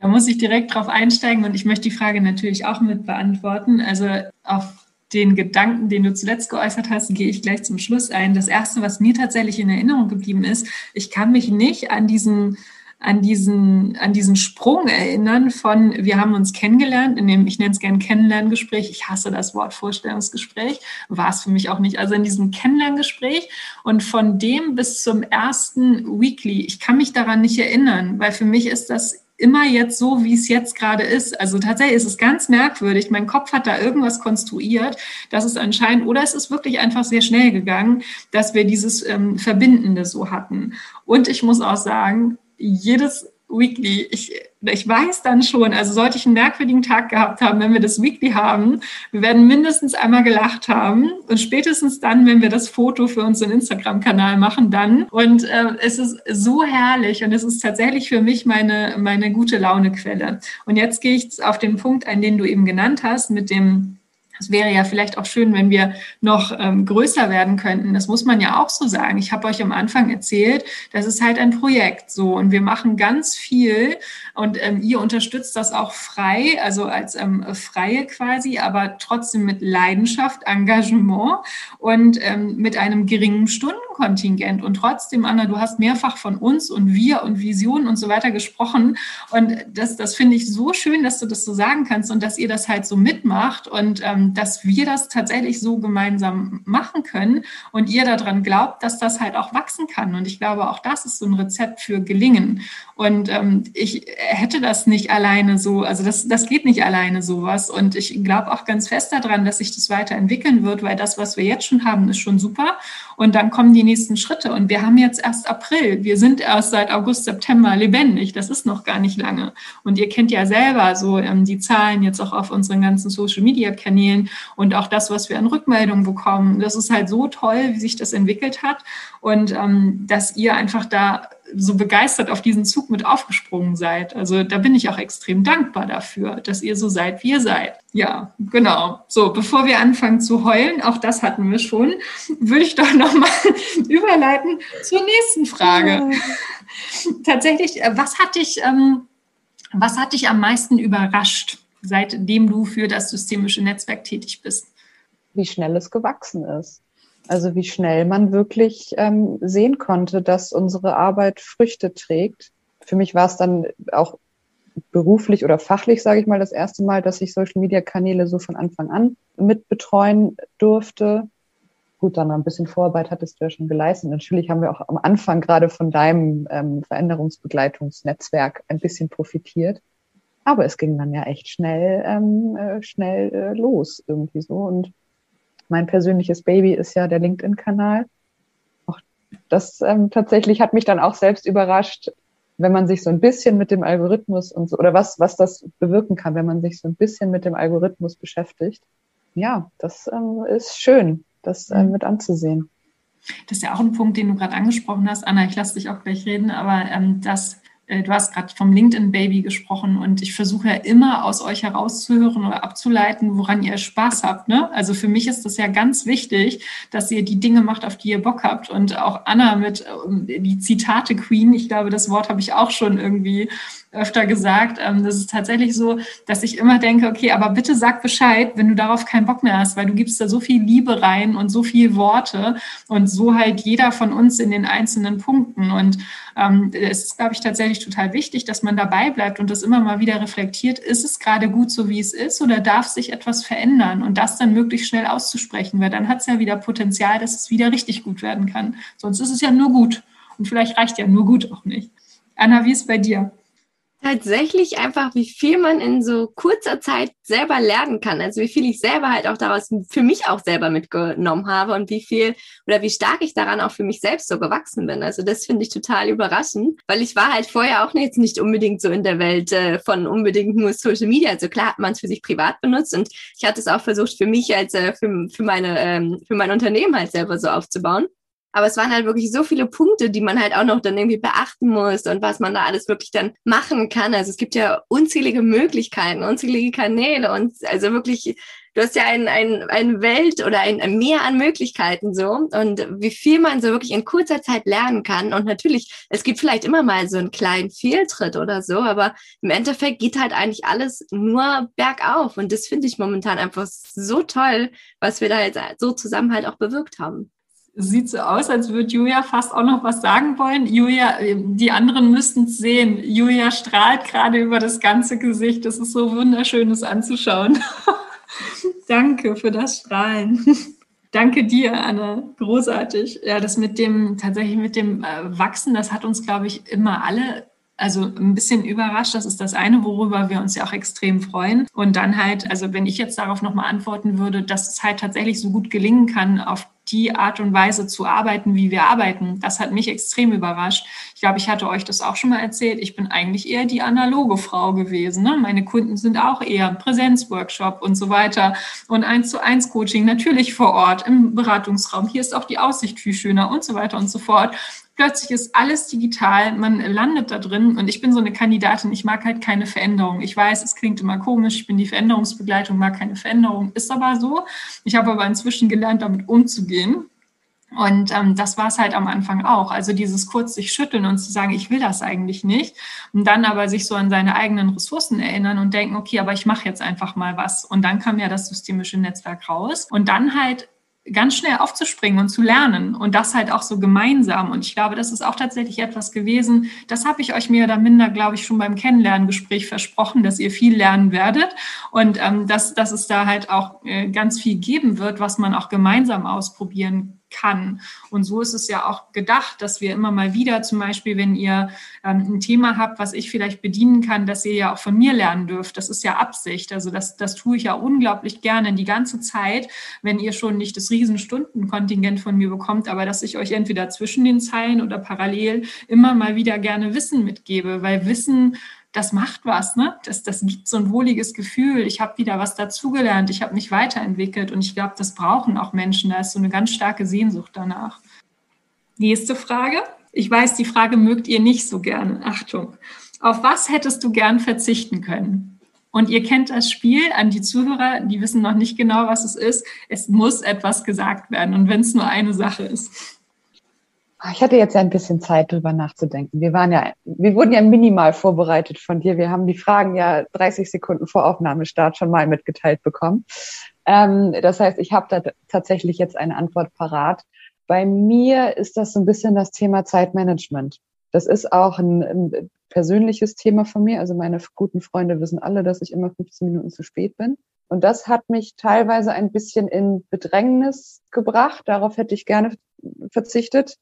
Da muss ich direkt drauf einsteigen und ich möchte die Frage natürlich auch mit beantworten. Also auf den Gedanken, den du zuletzt geäußert hast, gehe ich gleich zum Schluss ein. Das erste, was mir tatsächlich in Erinnerung geblieben ist, ich kann mich nicht an diesen an diesen, an diesen Sprung erinnern von, wir haben uns kennengelernt, in dem, ich nenne es gerne Kennenlerngespräch, ich hasse das Wort Vorstellungsgespräch, war es für mich auch nicht, also in diesem Kennenlerngespräch und von dem bis zum ersten Weekly, ich kann mich daran nicht erinnern, weil für mich ist das immer jetzt so, wie es jetzt gerade ist. Also tatsächlich ist es ganz merkwürdig. Mein Kopf hat da irgendwas konstruiert, dass es anscheinend, oder es ist wirklich einfach sehr schnell gegangen, dass wir dieses ähm, Verbindende so hatten. Und ich muss auch sagen, jedes Weekly, ich, ich weiß dann schon, also sollte ich einen merkwürdigen Tag gehabt haben, wenn wir das Weekly haben, wir werden mindestens einmal gelacht haben und spätestens dann, wenn wir das Foto für unseren Instagram-Kanal machen, dann. Und äh, es ist so herrlich und es ist tatsächlich für mich meine, meine gute Laune-Quelle. Und jetzt gehe ich auf den Punkt ein, den du eben genannt hast, mit dem es wäre ja vielleicht auch schön, wenn wir noch ähm, größer werden könnten. Das muss man ja auch so sagen. Ich habe euch am Anfang erzählt, das ist halt ein Projekt so und wir machen ganz viel und ähm, ihr unterstützt das auch frei, also als ähm, Freie quasi, aber trotzdem mit Leidenschaft, Engagement und ähm, mit einem geringen Stundenkontingent. Und trotzdem, Anna, du hast mehrfach von uns und wir und Visionen und so weiter gesprochen. Und das, das finde ich so schön, dass du das so sagen kannst und dass ihr das halt so mitmacht. Und ähm, dass wir das tatsächlich so gemeinsam machen können und ihr daran glaubt, dass das halt auch wachsen kann. Und ich glaube, auch das ist so ein Rezept für Gelingen. Und ähm, ich hätte das nicht alleine so, also das, das geht nicht alleine sowas. Und ich glaube auch ganz fest daran, dass sich das weiterentwickeln wird, weil das, was wir jetzt schon haben, ist schon super. Und dann kommen die nächsten Schritte. Und wir haben jetzt erst April. Wir sind erst seit August, September lebendig. Das ist noch gar nicht lange. Und ihr kennt ja selber so ähm, die Zahlen jetzt auch auf unseren ganzen Social-Media-Kanälen und auch das, was wir an Rückmeldungen bekommen. Das ist halt so toll, wie sich das entwickelt hat. Und ähm, dass ihr einfach da so begeistert auf diesen Zug mit aufgesprungen seid. Also da bin ich auch extrem dankbar dafür, dass ihr so seid, wie ihr seid. Ja, genau. So, bevor wir anfangen zu heulen, auch das hatten wir schon, würde ich doch nochmal [laughs] überleiten zur nächsten Frage. [laughs] Tatsächlich, äh, was hat dich, ähm, was hat dich am meisten überrascht, seitdem du für das systemische Netzwerk tätig bist? Wie schnell es gewachsen ist. Also wie schnell man wirklich ähm, sehen konnte, dass unsere Arbeit Früchte trägt. Für mich war es dann auch beruflich oder fachlich, sage ich mal, das erste Mal, dass ich Social-Media-Kanäle so von Anfang an mit betreuen durfte. Gut, dann ein bisschen Vorarbeit hattest du ja schon geleistet. Natürlich haben wir auch am Anfang gerade von deinem ähm, Veränderungsbegleitungsnetzwerk ein bisschen profitiert. Aber es ging dann ja echt schnell, ähm, äh, schnell äh, los irgendwie so. Und mein persönliches Baby ist ja der LinkedIn-Kanal. Auch das ähm, tatsächlich hat mich dann auch selbst überrascht, wenn man sich so ein bisschen mit dem Algorithmus und so, oder was, was das bewirken kann, wenn man sich so ein bisschen mit dem Algorithmus beschäftigt. Ja, das ähm, ist schön, das ähm, mit anzusehen. Das ist ja auch ein Punkt, den du gerade angesprochen hast. Anna, ich lasse dich auch gleich reden, aber ähm, das äh, du hast gerade vom LinkedIn-Baby gesprochen und ich versuche ja immer aus euch herauszuhören oder abzuleiten, woran ihr Spaß habt. Ne? Also für mich ist das ja ganz wichtig, dass ihr die Dinge macht, auf die ihr Bock habt. Und auch Anna mit ähm, die Zitate Queen, ich glaube, das Wort habe ich auch schon irgendwie öfter gesagt. Ähm, das ist tatsächlich so, dass ich immer denke, okay, aber bitte sag Bescheid, wenn du darauf keinen Bock mehr hast, weil du gibst da so viel Liebe rein und so viel Worte und so halt jeder von uns in den einzelnen Punkten. Und ähm, es ist, glaube ich, tatsächlich total wichtig, dass man dabei bleibt und das immer mal wieder reflektiert. Ist es gerade gut so, wie es ist oder darf sich etwas verändern und das dann möglichst schnell auszusprechen, weil dann hat es ja wieder Potenzial, dass es wieder richtig gut werden kann. Sonst ist es ja nur gut und vielleicht reicht ja nur gut auch nicht. Anna, wie ist bei dir? Tatsächlich einfach, wie viel man in so kurzer Zeit selber lernen kann. Also wie viel ich selber halt auch daraus für mich auch selber mitgenommen habe und wie viel oder wie stark ich daran auch für mich selbst so gewachsen bin. Also das finde ich total überraschend, weil ich war halt vorher auch jetzt nicht unbedingt so in der Welt äh, von unbedingt nur Social Media. Also klar hat man es für sich privat benutzt und ich hatte es auch versucht für mich als äh, für, für meine ähm, für mein Unternehmen halt selber so aufzubauen. Aber es waren halt wirklich so viele Punkte, die man halt auch noch dann irgendwie beachten muss und was man da alles wirklich dann machen kann. Also es gibt ja unzählige Möglichkeiten, unzählige Kanäle und also wirklich, du hast ja ein, ein, ein Welt oder ein, ein Meer an Möglichkeiten so und wie viel man so wirklich in kurzer Zeit lernen kann. Und natürlich, es gibt vielleicht immer mal so einen kleinen Fehltritt oder so, aber im Endeffekt geht halt eigentlich alles nur bergauf. Und das finde ich momentan einfach so toll, was wir da jetzt so zusammen halt auch bewirkt haben sieht so aus, als würde Julia fast auch noch was sagen wollen. Julia, die anderen müssten es sehen. Julia strahlt gerade über das ganze Gesicht. Das ist so wunderschön, das anzuschauen. [laughs] Danke für das Strahlen. [laughs] Danke dir, Anna. Großartig. Ja, das mit dem, tatsächlich mit dem äh, Wachsen, das hat uns, glaube ich, immer alle also ein bisschen überrascht. Das ist das eine, worüber wir uns ja auch extrem freuen. Und dann halt, also wenn ich jetzt darauf nochmal antworten würde, dass es halt tatsächlich so gut gelingen kann, auf die Art und Weise zu arbeiten, wie wir arbeiten, das hat mich extrem überrascht. Ich glaube, ich hatte euch das auch schon mal erzählt. Ich bin eigentlich eher die analoge Frau gewesen. Ne? Meine Kunden sind auch eher Präsenzworkshop und so weiter und eins zu eins Coaching natürlich vor Ort im Beratungsraum. Hier ist auch die Aussicht viel schöner und so weiter und so fort plötzlich ist alles digital, man landet da drin und ich bin so eine Kandidatin, ich mag halt keine Veränderung. Ich weiß, es klingt immer komisch, ich bin die Veränderungsbegleitung, mag keine Veränderung, ist aber so. Ich habe aber inzwischen gelernt, damit umzugehen. Und ähm, das war es halt am Anfang auch. Also dieses kurz sich schütteln und zu sagen, ich will das eigentlich nicht. Und dann aber sich so an seine eigenen Ressourcen erinnern und denken, okay, aber ich mache jetzt einfach mal was. Und dann kam ja das systemische Netzwerk raus. Und dann halt ganz schnell aufzuspringen und zu lernen und das halt auch so gemeinsam. Und ich glaube, das ist auch tatsächlich etwas gewesen, das habe ich euch mehr oder minder, glaube ich, schon beim Kennenlerngespräch versprochen, dass ihr viel lernen werdet und ähm, dass, dass es da halt auch äh, ganz viel geben wird, was man auch gemeinsam ausprobieren kann. Und so ist es ja auch gedacht, dass wir immer mal wieder, zum Beispiel, wenn ihr ähm, ein Thema habt, was ich vielleicht bedienen kann, dass ihr ja auch von mir lernen dürft. Das ist ja Absicht. Also das, das tue ich ja unglaublich gerne die ganze Zeit, wenn ihr schon nicht das Riesenstundenkontingent von mir bekommt, aber dass ich euch entweder zwischen den Zeilen oder parallel immer mal wieder gerne Wissen mitgebe, weil Wissen das macht was, ne? Das, das gibt so ein wohliges Gefühl. Ich habe wieder was dazugelernt, ich habe mich weiterentwickelt und ich glaube, das brauchen auch Menschen. Da ist so eine ganz starke Sehnsucht danach. Nächste Frage. Ich weiß, die Frage mögt ihr nicht so gern. Achtung. Auf was hättest du gern verzichten können? Und ihr kennt das Spiel an die Zuhörer, die wissen noch nicht genau, was es ist. Es muss etwas gesagt werden. Und wenn es nur eine Sache ist. Ah, ich hatte jetzt ja ein bisschen Zeit, drüber nachzudenken. Wir waren ja, wir wurden ja minimal vorbereitet von dir. Wir haben die Fragen ja 30 Sekunden vor Aufnahmestart schon mal mitgeteilt bekommen. Ähm, das heißt, ich habe da tatsächlich jetzt eine Antwort parat. Bei mir ist das so ein bisschen das Thema Zeitmanagement. Das ist auch ein, ein persönliches Thema von mir. Also meine guten Freunde wissen alle, dass ich immer 15 Minuten zu spät bin. Und das hat mich teilweise ein bisschen in Bedrängnis gebracht. Darauf hätte ich gerne verzichtet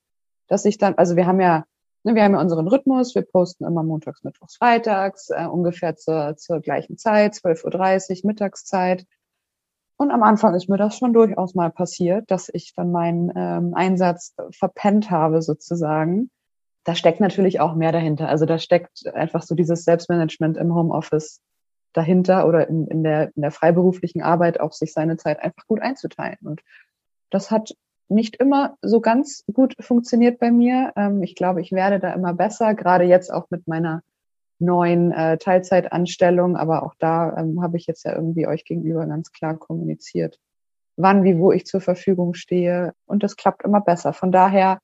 dass ich dann, also wir haben ja, ne, wir haben ja unseren Rhythmus, wir posten immer montags, mittwochs, freitags, äh, ungefähr zur, zur gleichen Zeit, 12.30 Uhr Mittagszeit. Und am Anfang ist mir das schon durchaus mal passiert, dass ich dann meinen ähm, Einsatz verpennt habe sozusagen. Da steckt natürlich auch mehr dahinter. Also da steckt einfach so dieses Selbstmanagement im Homeoffice dahinter oder in, in, der, in der freiberuflichen Arbeit auch sich seine Zeit einfach gut einzuteilen. Und das hat nicht immer so ganz gut funktioniert bei mir. Ähm, ich glaube, ich werde da immer besser, gerade jetzt auch mit meiner neuen äh, Teilzeitanstellung. Aber auch da ähm, habe ich jetzt ja irgendwie euch gegenüber ganz klar kommuniziert, wann, wie, wo ich zur Verfügung stehe. Und das klappt immer besser. Von daher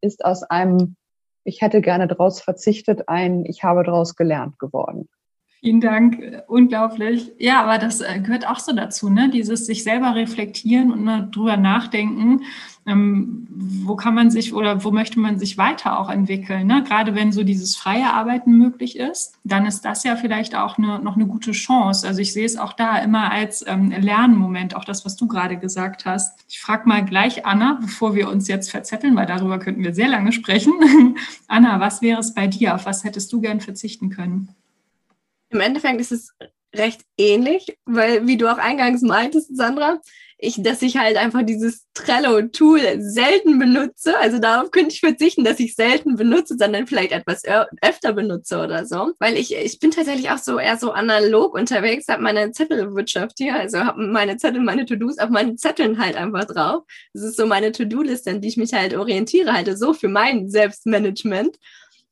ist aus einem, ich hätte gerne draus verzichtet, ein, ich habe draus gelernt geworden. Vielen Dank, unglaublich. Ja, aber das äh, gehört auch so dazu, ne? Dieses sich selber reflektieren und mal drüber nachdenken, ähm, wo kann man sich oder wo möchte man sich weiter auch entwickeln. Ne? Gerade wenn so dieses freie Arbeiten möglich ist, dann ist das ja vielleicht auch eine, noch eine gute Chance. Also ich sehe es auch da immer als ähm, Lernmoment, auch das, was du gerade gesagt hast. Ich frage mal gleich Anna, bevor wir uns jetzt verzetteln, weil darüber könnten wir sehr lange sprechen. [laughs] Anna, was wäre es bei dir? Auf was hättest du gern verzichten können? Im Endeffekt ist es recht ähnlich, weil, wie du auch eingangs meintest, Sandra, ich, dass ich halt einfach dieses Trello-Tool selten benutze. Also darauf könnte ich verzichten, dass ich selten benutze, sondern vielleicht etwas öfter benutze oder so. Weil ich, ich bin tatsächlich auch so eher so analog unterwegs, habe meine Zettelwirtschaft hier, also habe meine Zettel, meine To-Dos auf meinen Zetteln halt einfach drauf. Das ist so meine To-Do-Liste, an die ich mich halt orientiere, halt so für mein Selbstmanagement.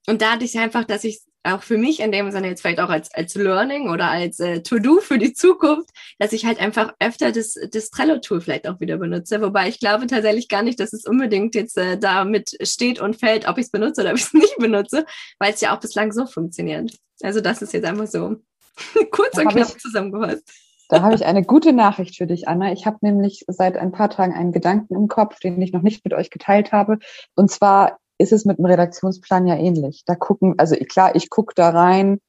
Und da hatte ich einfach, dass ich auch für mich in dem Sinne jetzt vielleicht auch als, als Learning oder als äh, To-Do für die Zukunft, dass ich halt einfach öfter das, das Trello-Tool vielleicht auch wieder benutze. Wobei ich glaube tatsächlich gar nicht, dass es unbedingt jetzt äh, damit steht und fällt, ob ich es benutze oder ob ich es [laughs] nicht benutze, weil es ja auch bislang so funktioniert. Also das ist jetzt einfach so [laughs] kurz da und knapp ich, zusammengefasst. Da habe ich eine gute Nachricht für dich, Anna. Ich habe nämlich seit ein paar Tagen einen Gedanken im Kopf, den ich noch nicht mit euch geteilt habe. Und zwar ist es mit dem Redaktionsplan ja ähnlich. Da gucken, also klar, ich gucke da rein,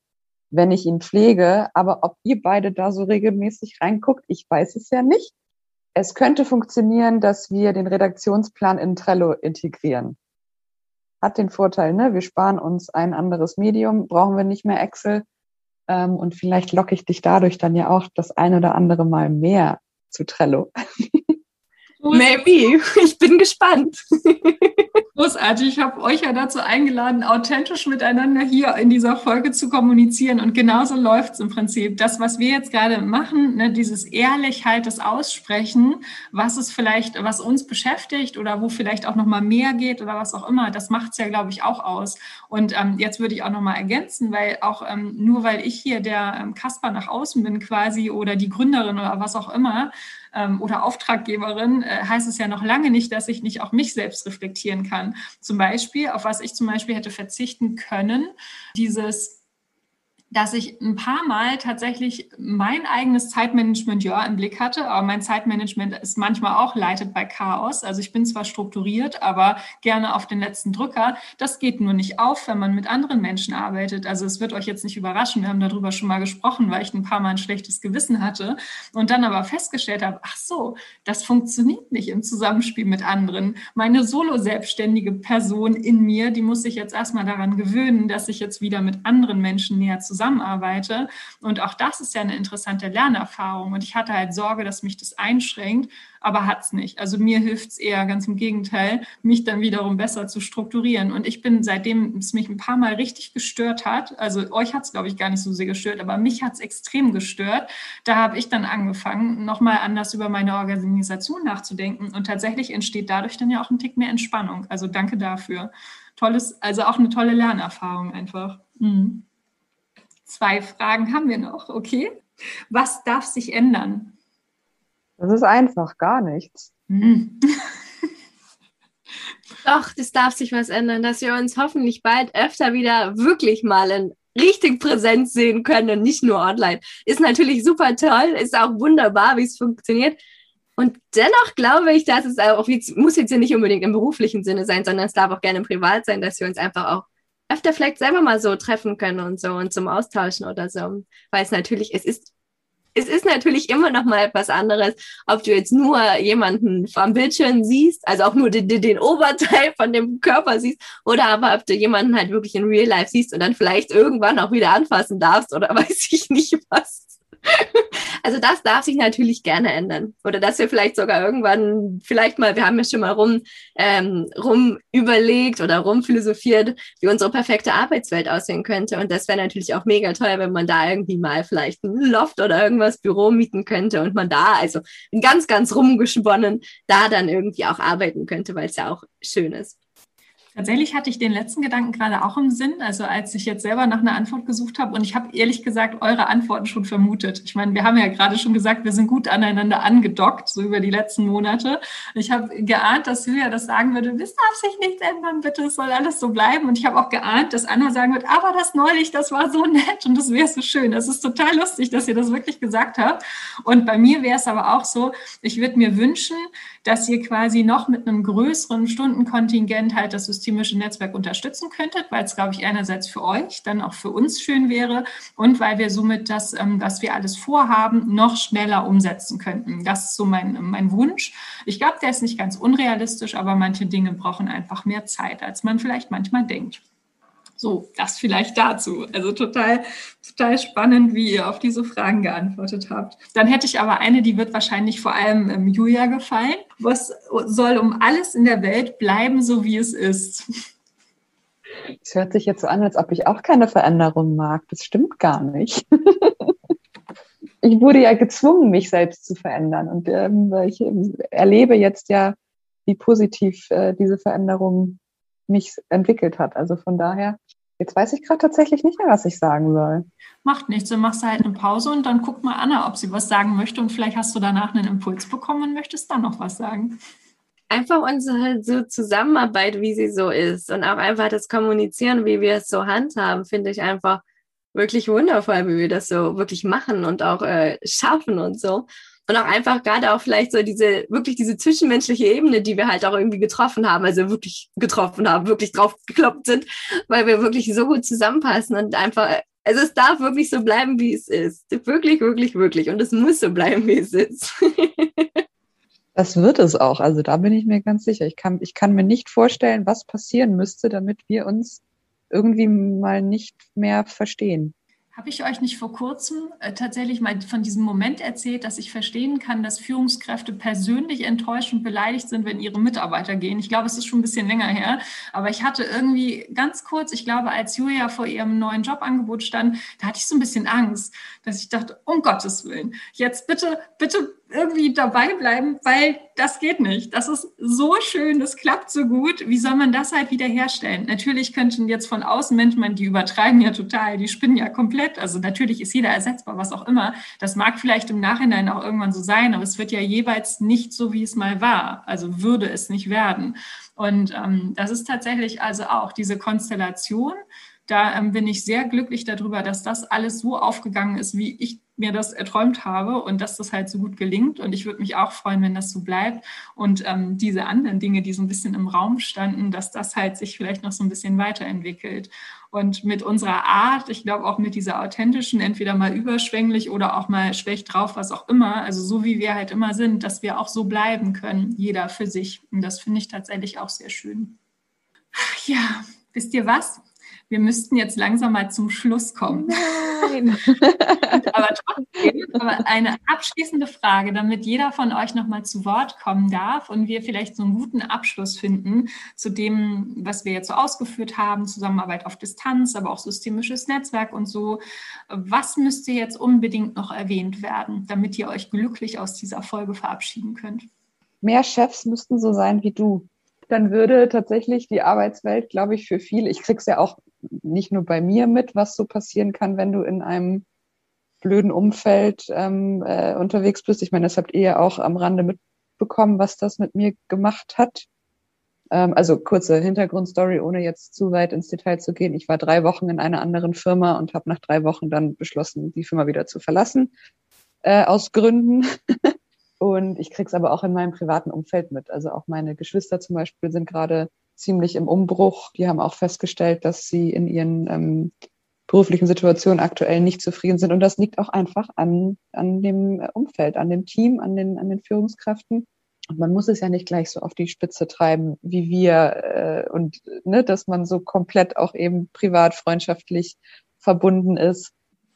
wenn ich ihn pflege, aber ob ihr beide da so regelmäßig reinguckt, ich weiß es ja nicht. Es könnte funktionieren, dass wir den Redaktionsplan in Trello integrieren. Hat den Vorteil, ne? Wir sparen uns ein anderes Medium, brauchen wir nicht mehr Excel. Ähm, und vielleicht locke ich dich dadurch dann ja auch das ein oder andere Mal mehr zu Trello. [laughs] Maybe. [laughs] Ich bin gespannt. [laughs] Großartig. Ich habe euch ja dazu eingeladen, authentisch miteinander hier in dieser Folge zu kommunizieren. Und genauso läuft es im Prinzip. Das, was wir jetzt gerade machen, ne, dieses ehrlich halt das Aussprechen, was es vielleicht, was uns beschäftigt oder wo vielleicht auch nochmal mehr geht oder was auch immer, das macht es ja, glaube ich, auch aus. Und ähm, jetzt würde ich auch nochmal ergänzen, weil auch ähm, nur weil ich hier der ähm, Kasper nach außen bin quasi oder die Gründerin oder was auch immer, ähm, oder Auftraggeberin, äh, heißt es ja noch lange nicht, dass ich nicht auch mich selbst reflektieren kann. Zum Beispiel, auf was ich zum Beispiel hätte verzichten können, dieses dass ich ein paar Mal tatsächlich mein eigenes Zeitmanagement ja im Blick hatte, aber mein Zeitmanagement ist manchmal auch leitet bei Chaos. Also ich bin zwar strukturiert, aber gerne auf den letzten Drücker. Das geht nur nicht auf, wenn man mit anderen Menschen arbeitet. Also es wird euch jetzt nicht überraschen. Wir haben darüber schon mal gesprochen, weil ich ein paar Mal ein schlechtes Gewissen hatte und dann aber festgestellt habe, ach so, das funktioniert nicht im Zusammenspiel mit anderen. Meine solo-selbstständige Person in mir, die muss sich jetzt erstmal daran gewöhnen, dass ich jetzt wieder mit anderen Menschen näher zusammen zusammenarbeite. Und auch das ist ja eine interessante Lernerfahrung. Und ich hatte halt Sorge, dass mich das einschränkt, aber hat es nicht. Also mir hilft es eher ganz im Gegenteil, mich dann wiederum besser zu strukturieren. Und ich bin, seitdem es mich ein paar Mal richtig gestört hat, also euch hat es, glaube ich, gar nicht so sehr gestört, aber mich hat es extrem gestört, da habe ich dann angefangen, nochmal anders über meine Organisation nachzudenken. Und tatsächlich entsteht dadurch dann ja auch ein Tick mehr Entspannung. Also danke dafür. Tolles, also auch eine tolle Lernerfahrung einfach. Mhm. Zwei Fragen haben wir noch, okay? Was darf sich ändern? Das ist einfach, gar nichts. Mhm. [laughs] Doch, das darf sich was ändern, dass wir uns hoffentlich bald öfter wieder wirklich mal in richtig Präsenz sehen können und nicht nur online. Ist natürlich super toll, ist auch wunderbar, wie es funktioniert. Und dennoch glaube ich, dass es auch, muss jetzt ja nicht unbedingt im beruflichen Sinne sein, sondern es darf auch gerne privat sein, dass wir uns einfach auch öfter vielleicht selber mal so treffen können und so und zum Austauschen oder so. Weil es natürlich, es ist, es ist natürlich immer noch mal etwas anderes, ob du jetzt nur jemanden vom Bildschirm siehst, also auch nur den, den, den Oberteil von dem Körper siehst, oder aber ob du jemanden halt wirklich in Real Life siehst und dann vielleicht irgendwann auch wieder anfassen darfst oder [laughs] weiß ich nicht was. [laughs] Also das darf sich natürlich gerne ändern. Oder dass wir vielleicht sogar irgendwann, vielleicht mal, wir haben ja schon mal rum, ähm, rum überlegt oder rum philosophiert, wie unsere perfekte Arbeitswelt aussehen könnte. Und das wäre natürlich auch mega toll, wenn man da irgendwie mal vielleicht ein Loft oder irgendwas Büro mieten könnte und man da, also ganz, ganz rumgesponnen, da dann irgendwie auch arbeiten könnte, weil es ja auch schön ist. Tatsächlich hatte ich den letzten Gedanken gerade auch im Sinn, also als ich jetzt selber nach einer Antwort gesucht habe und ich habe ehrlich gesagt eure Antworten schon vermutet. Ich meine, wir haben ja gerade schon gesagt, wir sind gut aneinander angedockt, so über die letzten Monate. Ich habe geahnt, dass Julia das sagen würde, das darf sich nichts ändern, bitte, es soll alles so bleiben. Und ich habe auch geahnt, dass Anna sagen wird, aber das neulich, das war so nett und das wäre so schön. Es ist total lustig, dass ihr das wirklich gesagt habt. Und bei mir wäre es aber auch so, ich würde mir wünschen, dass ihr quasi noch mit einem größeren Stundenkontingent halt das systemische Netzwerk unterstützen könntet, weil es, glaube ich, einerseits für euch, dann auch für uns schön wäre und weil wir somit das, ähm, was wir alles vorhaben, noch schneller umsetzen könnten. Das ist so mein, mein Wunsch. Ich glaube, der ist nicht ganz unrealistisch, aber manche Dinge brauchen einfach mehr Zeit, als man vielleicht manchmal denkt. So, das vielleicht dazu. Also total, total spannend, wie ihr auf diese Fragen geantwortet habt. Dann hätte ich aber eine, die wird wahrscheinlich vor allem ähm, Julia gefallen. Was soll um alles in der Welt bleiben, so wie es ist? Es hört sich jetzt so an, als ob ich auch keine Veränderung mag. Das stimmt gar nicht. [laughs] ich wurde ja gezwungen, mich selbst zu verändern. Und ähm, ich ähm, erlebe jetzt ja, wie positiv äh, diese Veränderung mich entwickelt hat. Also von daher, jetzt weiß ich gerade tatsächlich nicht mehr, was ich sagen soll. Macht nichts, dann machst du halt eine Pause und dann guck mal Anna, ob sie was sagen möchte und vielleicht hast du danach einen Impuls bekommen und möchtest dann noch was sagen. Einfach unsere so Zusammenarbeit, wie sie so ist und auch einfach das Kommunizieren, wie wir es so handhaben, finde ich einfach wirklich wundervoll, wie wir das so wirklich machen und auch äh, schaffen und so. Und auch einfach gerade auch vielleicht so diese, wirklich diese zwischenmenschliche Ebene, die wir halt auch irgendwie getroffen haben, also wirklich getroffen haben, wirklich drauf gekloppt sind, weil wir wirklich so gut zusammenpassen und einfach, also es darf wirklich so bleiben, wie es ist. Wirklich, wirklich, wirklich. Und es muss so bleiben, wie es ist. [laughs] Das wird es auch. Also da bin ich mir ganz sicher. Ich kann, ich kann mir nicht vorstellen, was passieren müsste, damit wir uns irgendwie mal nicht mehr verstehen. Habe ich euch nicht vor kurzem äh, tatsächlich mal von diesem Moment erzählt, dass ich verstehen kann, dass Führungskräfte persönlich enttäuscht und beleidigt sind, wenn ihre Mitarbeiter gehen? Ich glaube, es ist schon ein bisschen länger her, aber ich hatte irgendwie ganz kurz, ich glaube, als Julia vor ihrem neuen Jobangebot stand, da hatte ich so ein bisschen Angst, dass ich dachte, um Gottes Willen, jetzt bitte, bitte irgendwie dabei bleiben, weil das geht nicht. Das ist so schön, das klappt so gut. Wie soll man das halt wiederherstellen? Natürlich könnten jetzt von außen Menschen, die übertreiben ja total, die spinnen ja komplett. Also natürlich ist jeder ersetzbar, was auch immer. Das mag vielleicht im Nachhinein auch irgendwann so sein, aber es wird ja jeweils nicht so, wie es mal war. Also würde es nicht werden. Und ähm, das ist tatsächlich also auch diese Konstellation Da ähm, bin ich sehr glücklich darüber, dass das alles so aufgegangen ist, wie ich mir das erträumt habe und dass das halt so gut gelingt. Und ich würde mich auch freuen, wenn das so bleibt. Und ähm, diese anderen Dinge, die so ein bisschen im Raum standen, dass das halt sich vielleicht noch so ein bisschen weiterentwickelt. Und mit unserer Art, ich glaube auch mit dieser authentischen, entweder mal überschwänglich oder auch mal schlecht drauf, was auch immer, also so wie wir halt immer sind, dass wir auch so bleiben können, jeder für sich. Und das finde ich tatsächlich auch sehr schön. Ja, wisst ihr was? Wir müssten jetzt langsam mal zum Schluss kommen. Nein. [laughs] aber trotzdem, aber eine abschließende Frage, damit jeder von euch nochmal zu Wort kommen darf und wir vielleicht so einen guten Abschluss finden zu dem, was wir jetzt so ausgeführt haben, Zusammenarbeit auf Distanz, aber auch systemisches Netzwerk und so. Was müsste jetzt unbedingt noch erwähnt werden, damit ihr euch glücklich aus dieser Folge verabschieden könnt? Mehr Chefs müssten so sein wie du dann würde tatsächlich die Arbeitswelt, glaube ich, für viele, ich krieg's ja auch nicht nur bei mir mit, was so passieren kann, wenn du in einem blöden Umfeld ähm, äh, unterwegs bist. Ich meine, das habt ihr ja auch am Rande mitbekommen, was das mit mir gemacht hat. Ähm, also kurze Hintergrundstory, ohne jetzt zu weit ins Detail zu gehen. Ich war drei Wochen in einer anderen Firma und habe nach drei Wochen dann beschlossen, die Firma wieder zu verlassen, äh, aus Gründen. [laughs] Und ich krieg's aber auch in meinem privaten Umfeld mit. Also auch meine Geschwister zum Beispiel sind gerade ziemlich im Umbruch. Die haben auch festgestellt, dass sie in ihren ähm, beruflichen Situationen aktuell nicht zufrieden sind. Und das liegt auch einfach an, an dem Umfeld, an dem Team, an den, an den Führungskräften. Und man muss es ja nicht gleich so auf die Spitze treiben, wie wir äh, und ne, dass man so komplett auch eben privat freundschaftlich verbunden ist.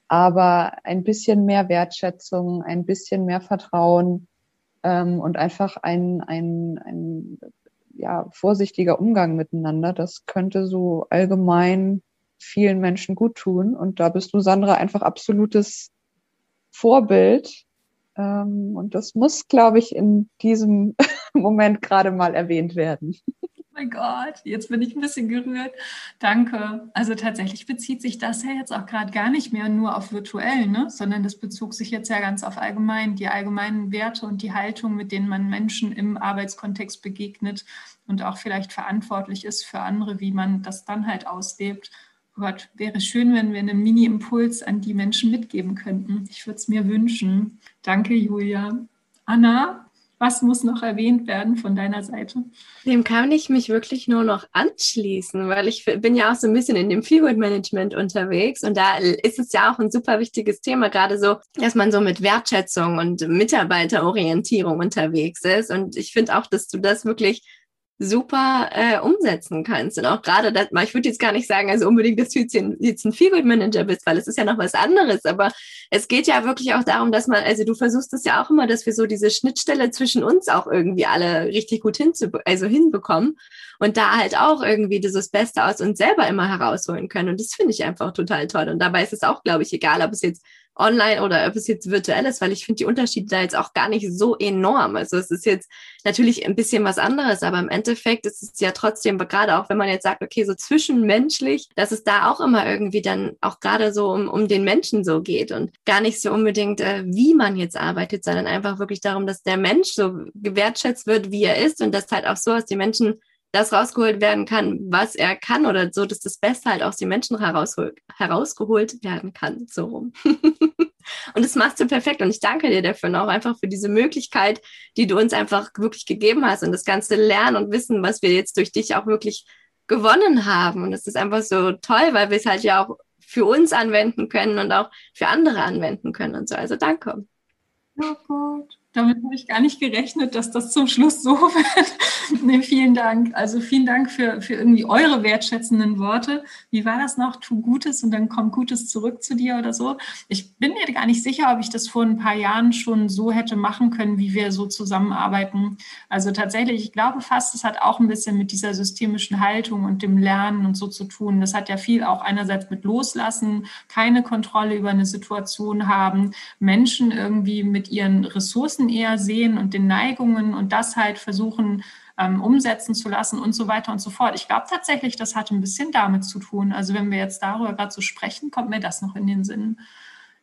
Aber ein bisschen mehr Wertschätzung, ein bisschen mehr Vertrauen, ähm, und einfach ein, ein, ein ja, vorsichtiger Umgang miteinander, das könnte so allgemein vielen Menschen gut tun. Und da bist du, Sandra, einfach absolutes Vorbild. Ähm, und das muss, glaube ich, in diesem [laughs] Moment gerade mal erwähnt werden mein Gott, jetzt bin ich ein bisschen gerührt. Danke. Also tatsächlich bezieht sich das ja jetzt auch gerade gar nicht mehr nur auf virtuell, ne? sondern das bezog sich jetzt ja ganz auf allgemein, die allgemeinen Werte und die Haltung, mit denen man Menschen im Arbeitskontext begegnet und auch vielleicht verantwortlich ist für andere, wie man das dann halt auslebt. Oh Gott, wäre schön, wenn wir einen Mini-Impuls an die Menschen mitgeben könnten. Ich würde es mir wünschen. Danke, Julia. Anna, was muss noch erwähnt werden von deiner Seite? Dem kann ich mich wirklich nur noch anschließen, weil ich bin ja auch so ein bisschen in dem Feelgood Management unterwegs und da ist es ja auch ein super wichtiges Thema, gerade so, dass man so mit Wertschätzung und Mitarbeiterorientierung unterwegs ist. Und ich finde auch, dass du das wirklich super äh, umsetzen kannst. Und auch gerade, das, ich würde jetzt gar nicht sagen, also unbedingt, dass du jetzt ein, jetzt ein Feelgood Manager bist, weil es ist ja noch was anderes. Aber es geht ja wirklich auch darum, dass man, also du versuchst es ja auch immer, dass wir so diese Schnittstelle zwischen uns auch irgendwie alle richtig gut hinzu, also hinbekommen und da halt auch irgendwie dieses Beste aus uns selber immer herausholen können. Und das finde ich einfach total toll. Und dabei ist es auch, glaube ich, egal, ob es jetzt online oder ob es jetzt virtuell ist, weil ich finde die Unterschiede da jetzt auch gar nicht so enorm. Also es ist jetzt natürlich ein bisschen was anderes, aber im Endeffekt ist es ja trotzdem, gerade auch wenn man jetzt sagt, okay, so zwischenmenschlich, dass es da auch immer irgendwie dann auch gerade so um, um den Menschen so geht und gar nicht so unbedingt, äh, wie man jetzt arbeitet, sondern einfach wirklich darum, dass der Mensch so gewertschätzt wird, wie er ist und dass halt auch so aus den Menschen das rausgeholt werden kann, was er kann oder so, dass das Beste halt aus den Menschen herausgeholt, werden kann, so rum. [laughs] und das machst du perfekt und ich danke dir dafür und auch einfach für diese Möglichkeit, die du uns einfach wirklich gegeben hast und das ganze Lernen und Wissen, was wir jetzt durch dich auch wirklich gewonnen haben. Und das ist einfach so toll, weil wir es halt ja auch für uns anwenden können und auch für andere anwenden können und so. Also danke. Oh Gott. Damit habe ich gar nicht gerechnet, dass das zum Schluss so [laughs] wird. nee, vielen Dank. Also vielen Dank für, für irgendwie eure wertschätzenden Worte. Wie war das noch? Tu Gutes und dann kommt Gutes zurück zu dir oder so. Ich bin mir gar nicht sicher, ob ich das vor ein paar Jahren schon so hätte machen können, wie wir so zusammenarbeiten. Also tatsächlich, ich glaube fast, es hat auch ein bisschen mit dieser systemischen Haltung und dem Lernen und so zu tun. Das hat ja viel auch einerseits mit Loslassen, keine Kontrolle über eine Situation haben, Menschen irgendwie mit ihren Ressourcen Grenzen eher sehen und den Neigungen und das halt versuchen ähm, umsetzen zu lassen und so weiter und so fort. Ich glaube tatsächlich, das hat ein bisschen damit zu tun. Also wenn wir jetzt darüber gerade so sprechen, kommt mir das noch in den Sinn.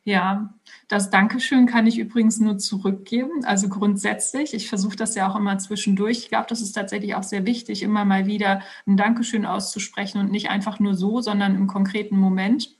Ja, das Dankeschön kann ich übrigens nur zurückgeben. Also grundsätzlich, ich versuche das ja auch immer zwischendurch. Ich glaube, das ist tatsächlich auch sehr wichtig, immer mal wieder ein Dankeschön auszusprechen und nicht einfach nur so, sondern im konkreten Moment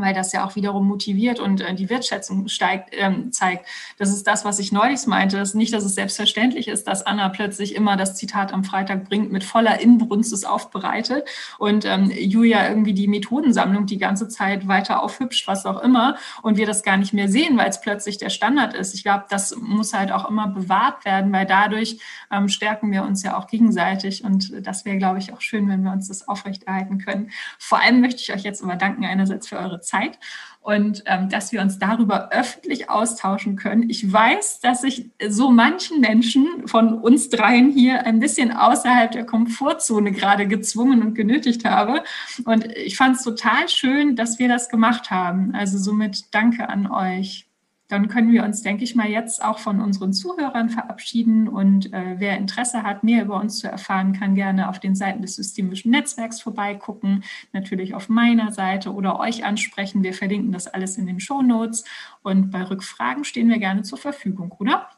weil das ja auch wiederum motiviert und äh, die Wertschätzung steigt, ähm, zeigt. Das ist das, was ich neulich meinte. Das ist nicht, dass es selbstverständlich ist, dass Anna plötzlich immer das Zitat am Freitag bringt, mit voller Inbrunst es aufbereitet und ähm, Julia irgendwie die Methodensammlung die ganze Zeit weiter aufhübscht, was auch immer, und wir das gar nicht mehr sehen, weil es plötzlich der Standard ist. Ich glaube, das muss halt auch immer bewahrt werden, weil dadurch ähm, stärken wir uns ja auch gegenseitig und das wäre, glaube ich, auch schön, wenn wir uns das aufrechterhalten können. Vor allem möchte ich euch jetzt aber danken einerseits für eure Zeit und ähm, dass wir uns darüber öffentlich austauschen können. Ich weiß, dass ich so manchen Menschen von uns dreien hier ein bisschen außerhalb der Komfortzone gerade gezwungen und genötigt habe. Und ich fand es total schön, dass wir das gemacht haben. Also somit danke an euch dann können wir uns, denke ich mal, jetzt auch von unseren Zuhörern verabschieden. Und äh, wer Interesse hat, mehr über uns zu erfahren, kann gerne auf den Seiten des systemischen Netzwerks vorbeigucken, natürlich auf meiner Seite oder euch ansprechen. Wir verlinken das alles in den Show Notes. Und bei Rückfragen stehen wir gerne zur Verfügung, oder?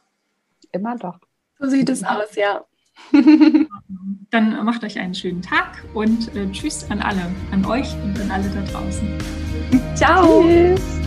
Immer doch. So sieht es aus, ja. [laughs] Dann macht euch einen schönen Tag und äh, tschüss an alle, an euch und an alle da draußen. Ciao. Tschüss.